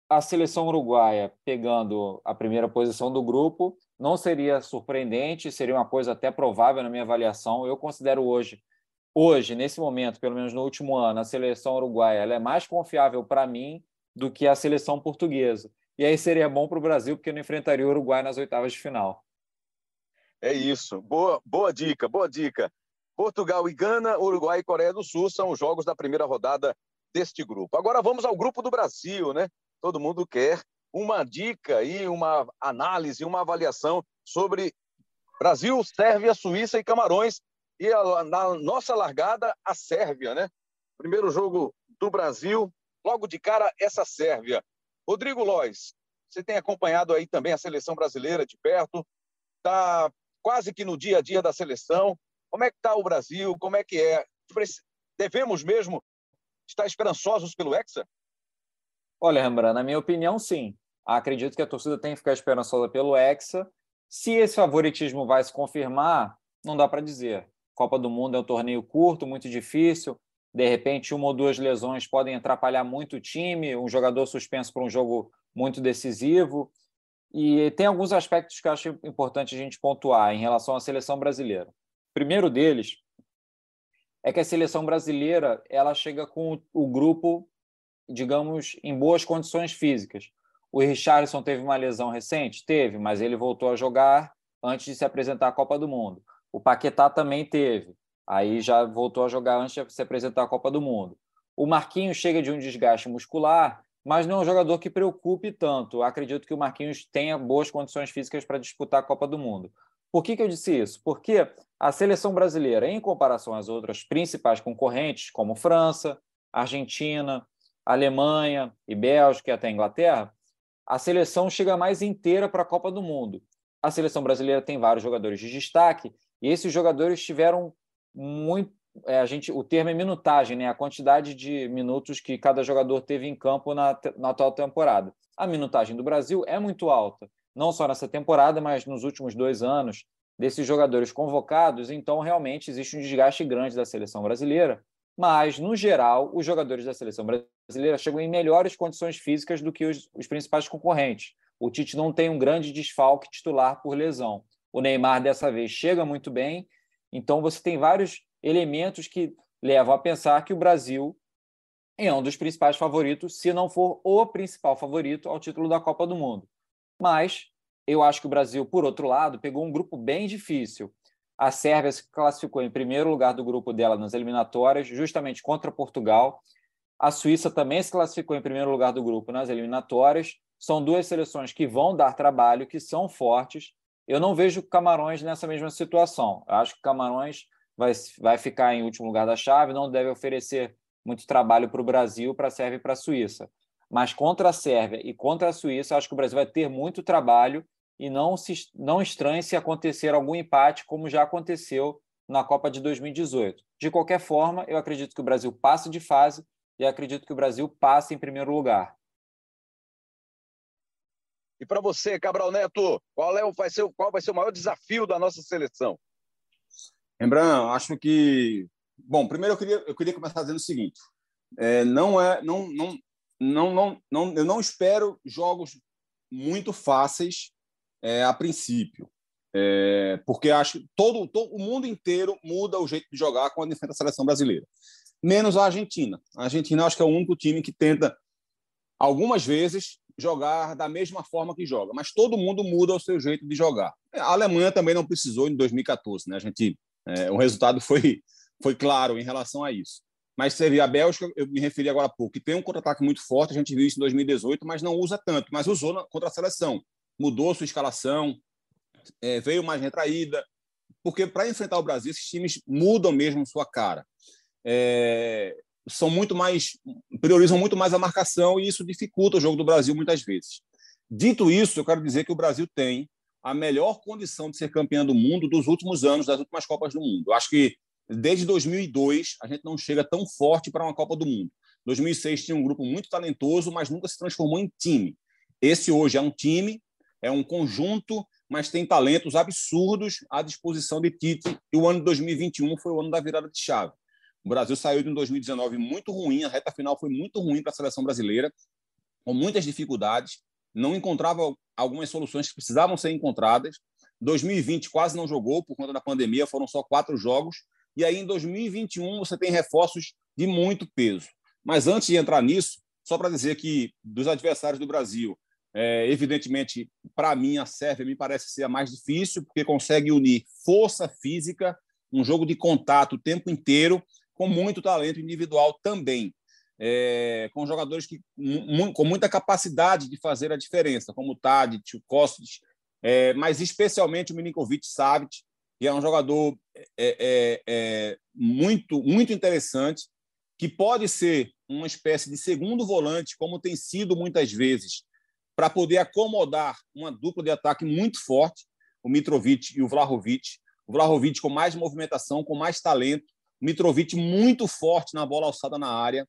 a seleção uruguaia pegando a primeira posição do grupo não seria surpreendente, seria uma coisa até provável na minha avaliação. Eu considero hoje hoje, nesse momento, pelo menos no último ano, a seleção uruguaia ela é mais confiável para mim do que a seleção portuguesa. E aí seria bom para o Brasil, porque não enfrentaria o Uruguai nas oitavas de final. É isso. Boa, boa dica, boa dica. Portugal e Gana, Uruguai e Coreia do Sul são os jogos da primeira rodada deste grupo. Agora vamos ao grupo do Brasil, né? Todo mundo quer uma dica e uma análise, uma avaliação sobre Brasil, Sérvia, Suíça e Camarões, e a, na nossa largada, a Sérvia, né? Primeiro jogo do Brasil, logo de cara, essa Sérvia. Rodrigo Lois, você tem acompanhado aí também a seleção brasileira de perto, está quase que no dia a dia da seleção. Como é que está o Brasil? Como é que é? Devemos mesmo estar esperançosos pelo Hexa? Olha, Rembrandt, na minha opinião, sim. Acredito que a torcida tem que ficar esperançosa pelo Hexa. Se esse favoritismo vai se confirmar, não dá para dizer. Copa do Mundo é um torneio curto, muito difícil. De repente, uma ou duas lesões podem atrapalhar muito o time, um jogador suspenso para um jogo muito decisivo. E tem alguns aspectos que eu acho importante a gente pontuar em relação à seleção brasileira. O primeiro deles é que a seleção brasileira ela chega com o grupo, digamos, em boas condições físicas. O Richarlison teve uma lesão recente? Teve, mas ele voltou a jogar antes de se apresentar à Copa do Mundo. O Paquetá também teve, aí já voltou a jogar antes de se apresentar à Copa do Mundo. O Marquinhos chega de um desgaste muscular, mas não é um jogador que preocupe tanto. Acredito que o Marquinhos tenha boas condições físicas para disputar a Copa do Mundo. Por que, que eu disse isso? Porque a seleção brasileira, em comparação às outras principais concorrentes, como França, Argentina, Alemanha e Bélgica e até Inglaterra, a seleção chega mais inteira para a Copa do Mundo. A seleção brasileira tem vários jogadores de destaque e esses jogadores tiveram muito é, a gente, o termo é minutagem, né? A quantidade de minutos que cada jogador teve em campo na, na atual temporada. A minutagem do Brasil é muito alta, não só nessa temporada, mas nos últimos dois anos desses jogadores convocados. Então, realmente existe um desgaste grande da seleção brasileira. Mas, no geral, os jogadores da seleção brasileira chegam em melhores condições físicas do que os, os principais concorrentes. O Tite não tem um grande desfalque titular por lesão. O Neymar, dessa vez, chega muito bem. Então, você tem vários elementos que levam a pensar que o Brasil é um dos principais favoritos, se não for o principal favorito ao título da Copa do Mundo. Mas eu acho que o Brasil, por outro lado, pegou um grupo bem difícil. A Sérvia se classificou em primeiro lugar do grupo dela nas eliminatórias, justamente contra Portugal. A Suíça também se classificou em primeiro lugar do grupo nas eliminatórias. São duas seleções que vão dar trabalho, que são fortes. Eu não vejo Camarões nessa mesma situação. Eu acho que Camarões vai, vai ficar em último lugar da chave, não deve oferecer muito trabalho para o Brasil, para a Sérvia e para a Suíça. Mas contra a Sérvia e contra a Suíça, acho que o Brasil vai ter muito trabalho e não, se, não estranhe se acontecer algum empate, como já aconteceu na Copa de 2018. De qualquer forma, eu acredito que o Brasil passe de fase e acredito que o Brasil passe em primeiro lugar. E para você, Cabral Neto, qual, é, vai ser, qual vai ser o maior desafio da nossa seleção? Rembrandt, acho que. Bom, primeiro eu queria, eu queria começar dizendo o seguinte: é, não é. Não, não, não, não, não, eu não espero jogos muito fáceis é, a princípio. É, porque acho que todo, todo o mundo inteiro muda o jeito de jogar quando enfrenta a seleção brasileira. Menos a Argentina. A Argentina acho que é o único time que tenta, algumas vezes, jogar da mesma forma que joga, mas todo mundo muda o seu jeito de jogar. A Alemanha também não precisou em 2014, né? A gente é, o resultado foi, foi claro em relação a isso. Mas vê a Bélgica, eu me referi agora há pouco, que tem um contra-ataque muito forte, a gente viu isso em 2018, mas não usa tanto, mas usou na, contra a seleção. Mudou sua escalação, é, veio mais retraída, porque para enfrentar o Brasil, esses times mudam mesmo sua cara. É, são muito mais priorizam muito mais a marcação e isso dificulta o jogo do Brasil muitas vezes. Dito isso, eu quero dizer que o Brasil tem a melhor condição de ser campeã do mundo dos últimos anos, das últimas Copas do Mundo. Eu acho que desde 2002 a gente não chega tão forte para uma Copa do Mundo. 2006 tinha um grupo muito talentoso, mas nunca se transformou em time. Esse hoje é um time, é um conjunto, mas tem talentos absurdos à disposição de Tite. E o ano de 2021 foi o ano da virada de chave. O Brasil saiu de 2019 muito ruim, a reta final foi muito ruim para a seleção brasileira, com muitas dificuldades não encontrava algumas soluções que precisavam ser encontradas. 2020 quase não jogou por conta da pandemia, foram só quatro jogos. E aí, em 2021, você tem reforços de muito peso. Mas antes de entrar nisso, só para dizer que dos adversários do Brasil, é, evidentemente, para mim, a Sérvia me parece ser a mais difícil, porque consegue unir força física, um jogo de contato o tempo inteiro, com muito talento individual também é, com jogadores que, com muita capacidade de fazer a diferença, como o Tadic, o Kostic, é, mas especialmente o Milinkovic Savic, que é um jogador é, é, é, muito, muito interessante. que pode ser uma espécie de segundo volante, como tem sido muitas vezes, para poder acomodar uma dupla de ataque muito forte, o Mitrovic e o Vlahovic. O Vlahovic com mais movimentação, com mais talento. Mitrovic muito forte na bola alçada na área.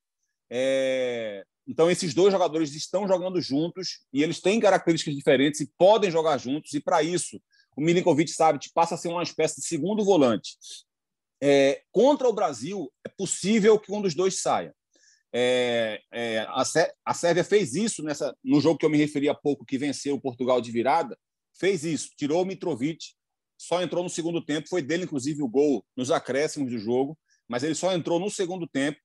É... Então, esses dois jogadores estão jogando juntos e eles têm características diferentes e podem jogar juntos. E, para isso, o Milinkovic Savic passa a ser uma espécie de segundo volante. É, contra o Brasil, é possível que um dos dois saia. É, é, a, a Sérvia fez isso nessa, no jogo que eu me referi há pouco, que venceu o Portugal de virada, fez isso, tirou o Mitrovic, só entrou no segundo tempo, foi dele, inclusive, o gol nos acréscimos do jogo, mas ele só entrou no segundo tempo,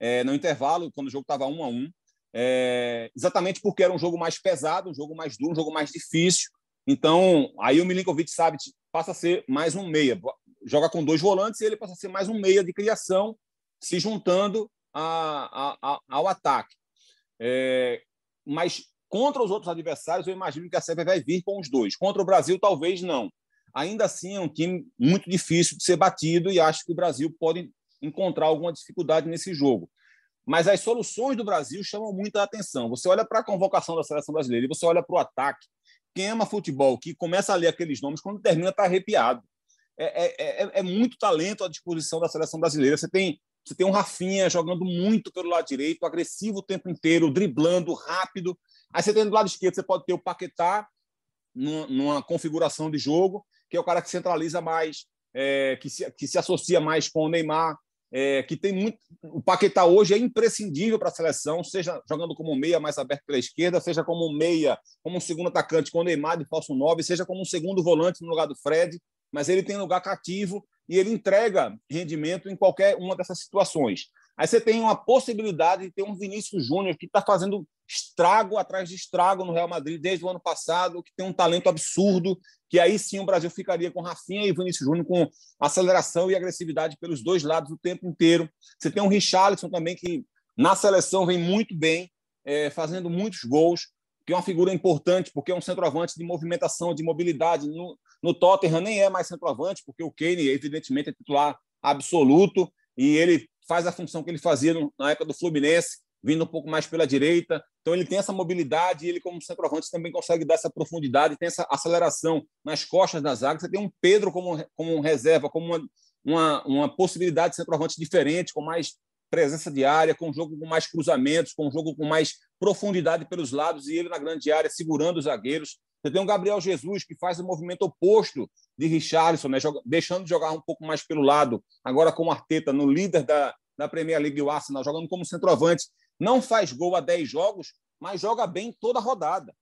é, no intervalo, quando o jogo estava um a um, é, exatamente porque era um jogo mais pesado, um jogo mais duro, um jogo mais difícil. Então, aí o Milinkovic Savic passa a ser mais um meia, joga com dois volantes e ele passa a ser mais um meia de criação, se juntando a, a, ao ataque. É, mas contra os outros adversários, eu imagino que a Sérvia vai vir com os dois. Contra o Brasil, talvez não. Ainda assim, é um time muito difícil de ser batido e acho que o Brasil pode encontrar alguma dificuldade nesse jogo. Mas as soluções do Brasil chamam muita atenção. Você olha para a convocação da seleção brasileira e você olha para o ataque. Quem ama futebol, que começa a ler aqueles nomes, quando termina, está arrepiado. É, é, é, é, muito talento à disposição da seleção brasileira. Você tem você tem um Rafinha jogando muito pelo lado direito, agressivo o tempo inteiro, driblando, rápido. Aí você tem do lado esquerdo, você pode ter o Paquetá numa, numa configuração de jogo, que é o cara que centraliza mais, é, que, se, que se associa mais com o Neymar, é, que tem muito. O Paquetá hoje é imprescindível para a seleção, seja jogando como meia mais aberto pela esquerda, seja como meia, como um segundo atacante com o Neymar de falso 9, seja como um segundo volante no lugar do Fred, mas ele tem lugar cativo e ele entrega rendimento em qualquer uma dessas situações. Aí você tem uma possibilidade de ter um Vinícius Júnior que está fazendo estrago atrás de estrago no Real Madrid desde o ano passado, que tem um talento absurdo, que aí sim o Brasil ficaria com Rafinha e Vinícius Júnior com aceleração e agressividade pelos dois lados o tempo inteiro. Você tem um Richarlison também que na seleção vem muito bem, é, fazendo muitos gols, que é uma figura importante porque é um centroavante de movimentação, de mobilidade. No, no Tottenham nem é mais centroavante, porque o Kane, evidentemente, é titular absoluto e ele faz a função que ele fazia na época do Fluminense, vindo um pouco mais pela direita. Então ele tem essa mobilidade ele, como centroavante, também consegue dar essa profundidade, tem essa aceleração nas costas da zaga. Você tem um Pedro como, como reserva, como uma, uma, uma possibilidade de centroavante diferente, com mais presença de área, com um jogo com mais cruzamentos, com um jogo com mais profundidade pelos lados e ele na grande área segurando os zagueiros. Você tem um Gabriel Jesus que faz o movimento oposto de Richarlison, né? deixando de jogar um pouco mais pelo lado, agora com o Arteta, no líder da, da Premier League, o Arsenal, jogando como centroavante. Não faz gol a 10 jogos, mas joga bem toda a rodada,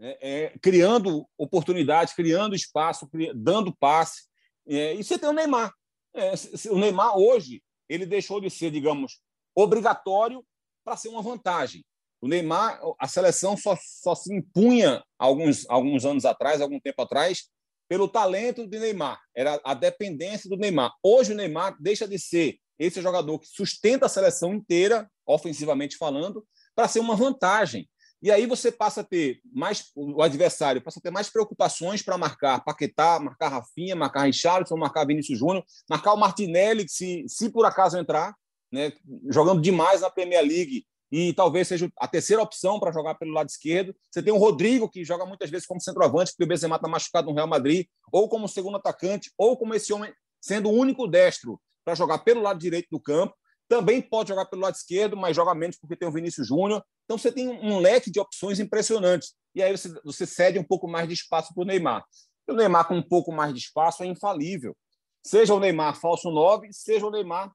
é, é, criando oportunidades, criando espaço, cri... dando passe. É, e você tem o Neymar. É, o Neymar, hoje, ele deixou de ser, digamos, obrigatório para ser uma vantagem. O Neymar, a seleção só, só se impunha alguns, alguns anos atrás, algum tempo atrás, pelo talento do Neymar. Era a dependência do Neymar. Hoje o Neymar deixa de ser esse jogador que sustenta a seleção inteira, ofensivamente falando, para ser uma vantagem. E aí você passa a ter mais o adversário passa a ter mais preocupações para marcar Paquetá, marcar Rafinha, marcar Richarlison, marcar Vinícius Júnior, marcar o Martinelli, se, se por acaso entrar, né, jogando demais na Premier League, e talvez seja a terceira opção para jogar pelo lado esquerdo. Você tem o Rodrigo, que joga muitas vezes como centroavante, porque o Benzema está machucado no Real Madrid, ou como segundo atacante, ou como esse homem sendo o único destro para jogar pelo lado direito do campo. Também pode jogar pelo lado esquerdo, mas joga menos porque tem o Vinícius Júnior. Então você tem um leque de opções impressionantes. E aí você, você cede um pouco mais de espaço para o Neymar. E o Neymar com um pouco mais de espaço é infalível. Seja o Neymar falso 9, seja o Neymar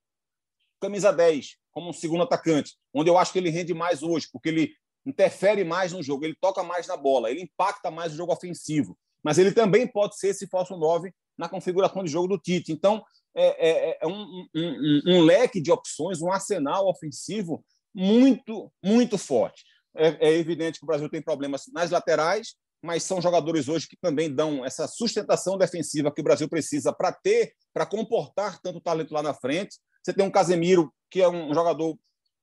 camisa 10, como um segundo atacante, onde eu acho que ele rende mais hoje, porque ele interfere mais no jogo, ele toca mais na bola, ele impacta mais o jogo ofensivo. Mas ele também pode ser esse falso 9 na configuração de jogo do Tite. Então, é, é, é um, um, um, leque de opções, um arsenal ofensivo muito, muito forte. É, é evidente que o Brasil tem problemas nas laterais, mas são jogadores hoje que também dão essa sustentação defensiva que o Brasil precisa para ter, para comportar tanto talento lá na frente. Você tem um Casemiro, que é um jogador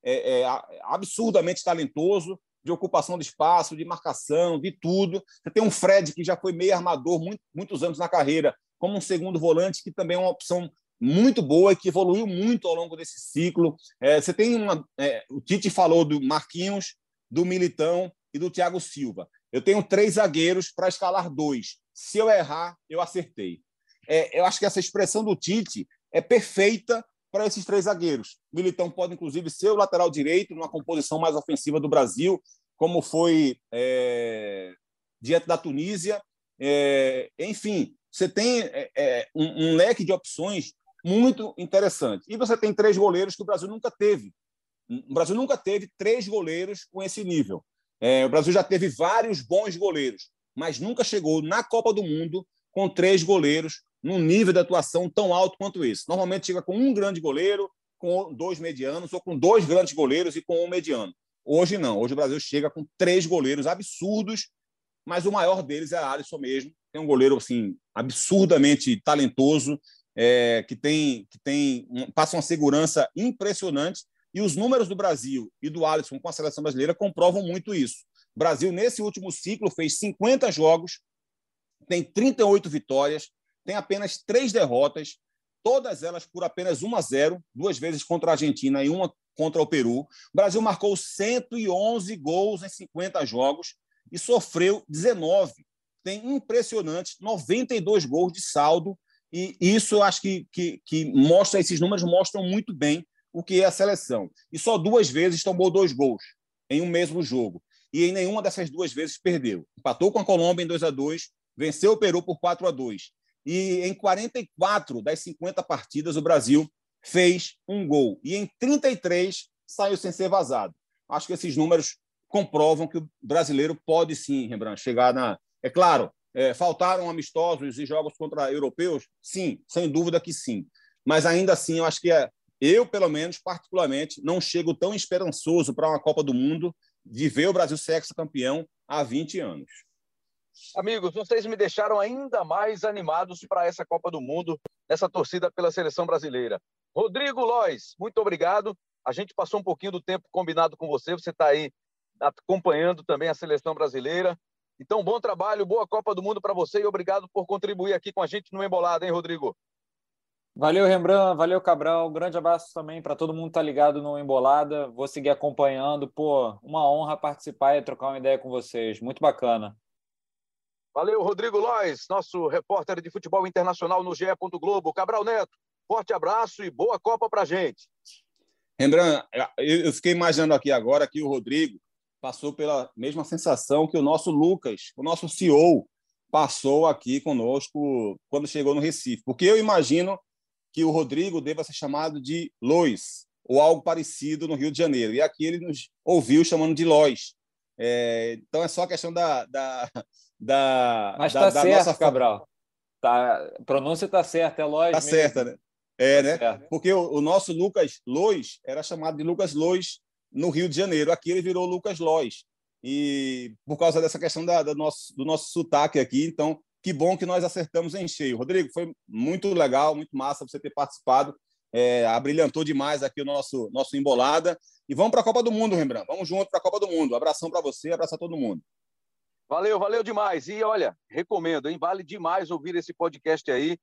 é, é, absurdamente talentoso, de ocupação de espaço, de marcação, de tudo. Você tem um Fred, que já foi meio armador muito, muitos anos na carreira, como um segundo volante, que também é uma opção muito boa que evoluiu muito ao longo desse ciclo. É, você tem uma. É, o Tite falou do Marquinhos, do Militão e do Thiago Silva. Eu tenho três zagueiros para escalar dois. Se eu errar, eu acertei. É, eu acho que essa expressão do Tite é perfeita para esses três zagueiros. O Militão pode, inclusive, ser o lateral direito numa composição mais ofensiva do Brasil, como foi é, diante da Tunísia. É, enfim, você tem é, é, um, um, leque de opções muito interessante. E você tem três goleiros que o Brasil nunca teve. O Brasil nunca teve três goleiros com esse nível. É, o Brasil já teve vários bons goleiros, mas nunca chegou na Copa do Mundo com três goleiros num nível de atuação tão alto quanto esse. Normalmente chega com um grande goleiro, com dois medianos, ou com dois grandes goleiros e com um mediano. Hoje não. Hoje o Brasil chega com três goleiros absurdos, mas o maior deles é Alisson mesmo. Tem um goleiro assim absurdamente talentoso, é, que tem que tem passa uma segurança impressionante e os números do Brasil e do Alisson com a seleção brasileira comprovam muito isso. O Brasil, nesse último ciclo, fez 50 jogos, tem 38 vitórias, tem apenas três derrotas, todas elas por apenas 1 a 0, duas vezes contra a Argentina e uma contra o Peru. O Brasil marcou 111 gols em 50 jogos e sofreu 19. Tem impressionantes 92 gols de saldo, e isso eu acho que, que, que mostra, esses números mostram muito bem o que é a seleção. E só duas vezes tomou dois gols em um mesmo jogo. E em nenhuma dessas duas vezes perdeu. Empatou com a Colômbia em 2 a 2 venceu o Peru por 4 a 2 E em 44 das 50 partidas, o Brasil fez um gol. E em 33 saiu sem ser vazado. Acho que esses números comprovam que o brasileiro pode sim, Rembrandt, chegar na. É claro, é, faltaram amistosos e jogos contra europeus? Sim, sem dúvida que sim. Mas ainda assim, eu acho que é, eu, pelo menos, particularmente, não chego tão esperançoso para uma Copa do Mundo de ver o Brasil ser campeão há 20 anos. Amigos, vocês me deixaram ainda mais animados para essa Copa do Mundo, nessa torcida pela seleção brasileira. Rodrigo Lois, muito obrigado. A gente passou um pouquinho do tempo combinado com você, você está aí acompanhando também a seleção brasileira. Então, bom trabalho, boa Copa do Mundo para você e obrigado por contribuir aqui com a gente no Embolada, hein, Rodrigo? Valeu, Rembrandt. Valeu, Cabral. Um grande abraço também para todo mundo que tá ligado no Embolada. Vou seguir acompanhando. Pô, uma honra participar e trocar uma ideia com vocês. Muito bacana. Valeu, Rodrigo Lois, nosso repórter de futebol internacional no GE. Globo. Cabral Neto, forte abraço e boa Copa para gente. Rembrandt, eu fiquei imaginando aqui agora que o Rodrigo passou pela mesma sensação que o nosso Lucas, o nosso CEO, passou aqui conosco quando chegou no Recife. Porque eu imagino que o Rodrigo deva ser chamado de Lois, ou algo parecido no Rio de Janeiro. E aqui ele nos ouviu chamando de Lois. É, então é só questão da. da, da Mas está certo, nossa... Cabral. Tá, a pronúncia está certa, é Lois. Está certa, né? É, tá né? Certo. Porque o, o, nosso Lucas Lois era chamado de Lucas Lois no Rio de Janeiro. Aqui ele virou Lucas Lois. E por causa dessa questão da, da nosso, do nosso sotaque aqui, então que bom que nós acertamos em cheio. Rodrigo, foi muito legal, muito massa você ter participado. É, abrilhantou demais aqui o nosso, nosso embolada. E vamos para a Copa do Mundo, Rembrandt. Vamos junto para a Copa do Mundo. Abração para você, abraço a todo mundo. Valeu, valeu demais. E olha, recomendo, hein? Vale demais ouvir esse podcast aí.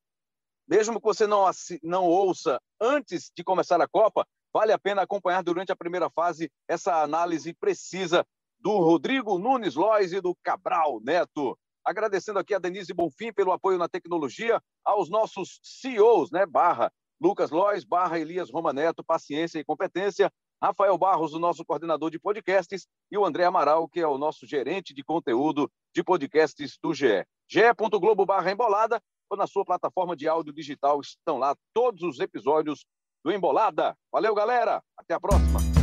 Mesmo que você não, não ouça antes de começar a Copa, vale a pena acompanhar durante a primeira fase essa análise precisa do Rodrigo Nunes Lois e do Cabral Neto. Agradecendo aqui a Denise Bonfim pelo apoio na tecnologia, aos nossos CEOs, né? Barra Lucas Lois, barra Elias Romaneto, paciência e competência, Rafael Barros, o nosso coordenador de podcasts, e o André Amaral, que é o nosso gerente de conteúdo de podcasts do GE. ge.globo barra embolada, ou na sua plataforma de áudio digital estão lá todos os episódios do Embolada. Valeu, galera! Até a próxima!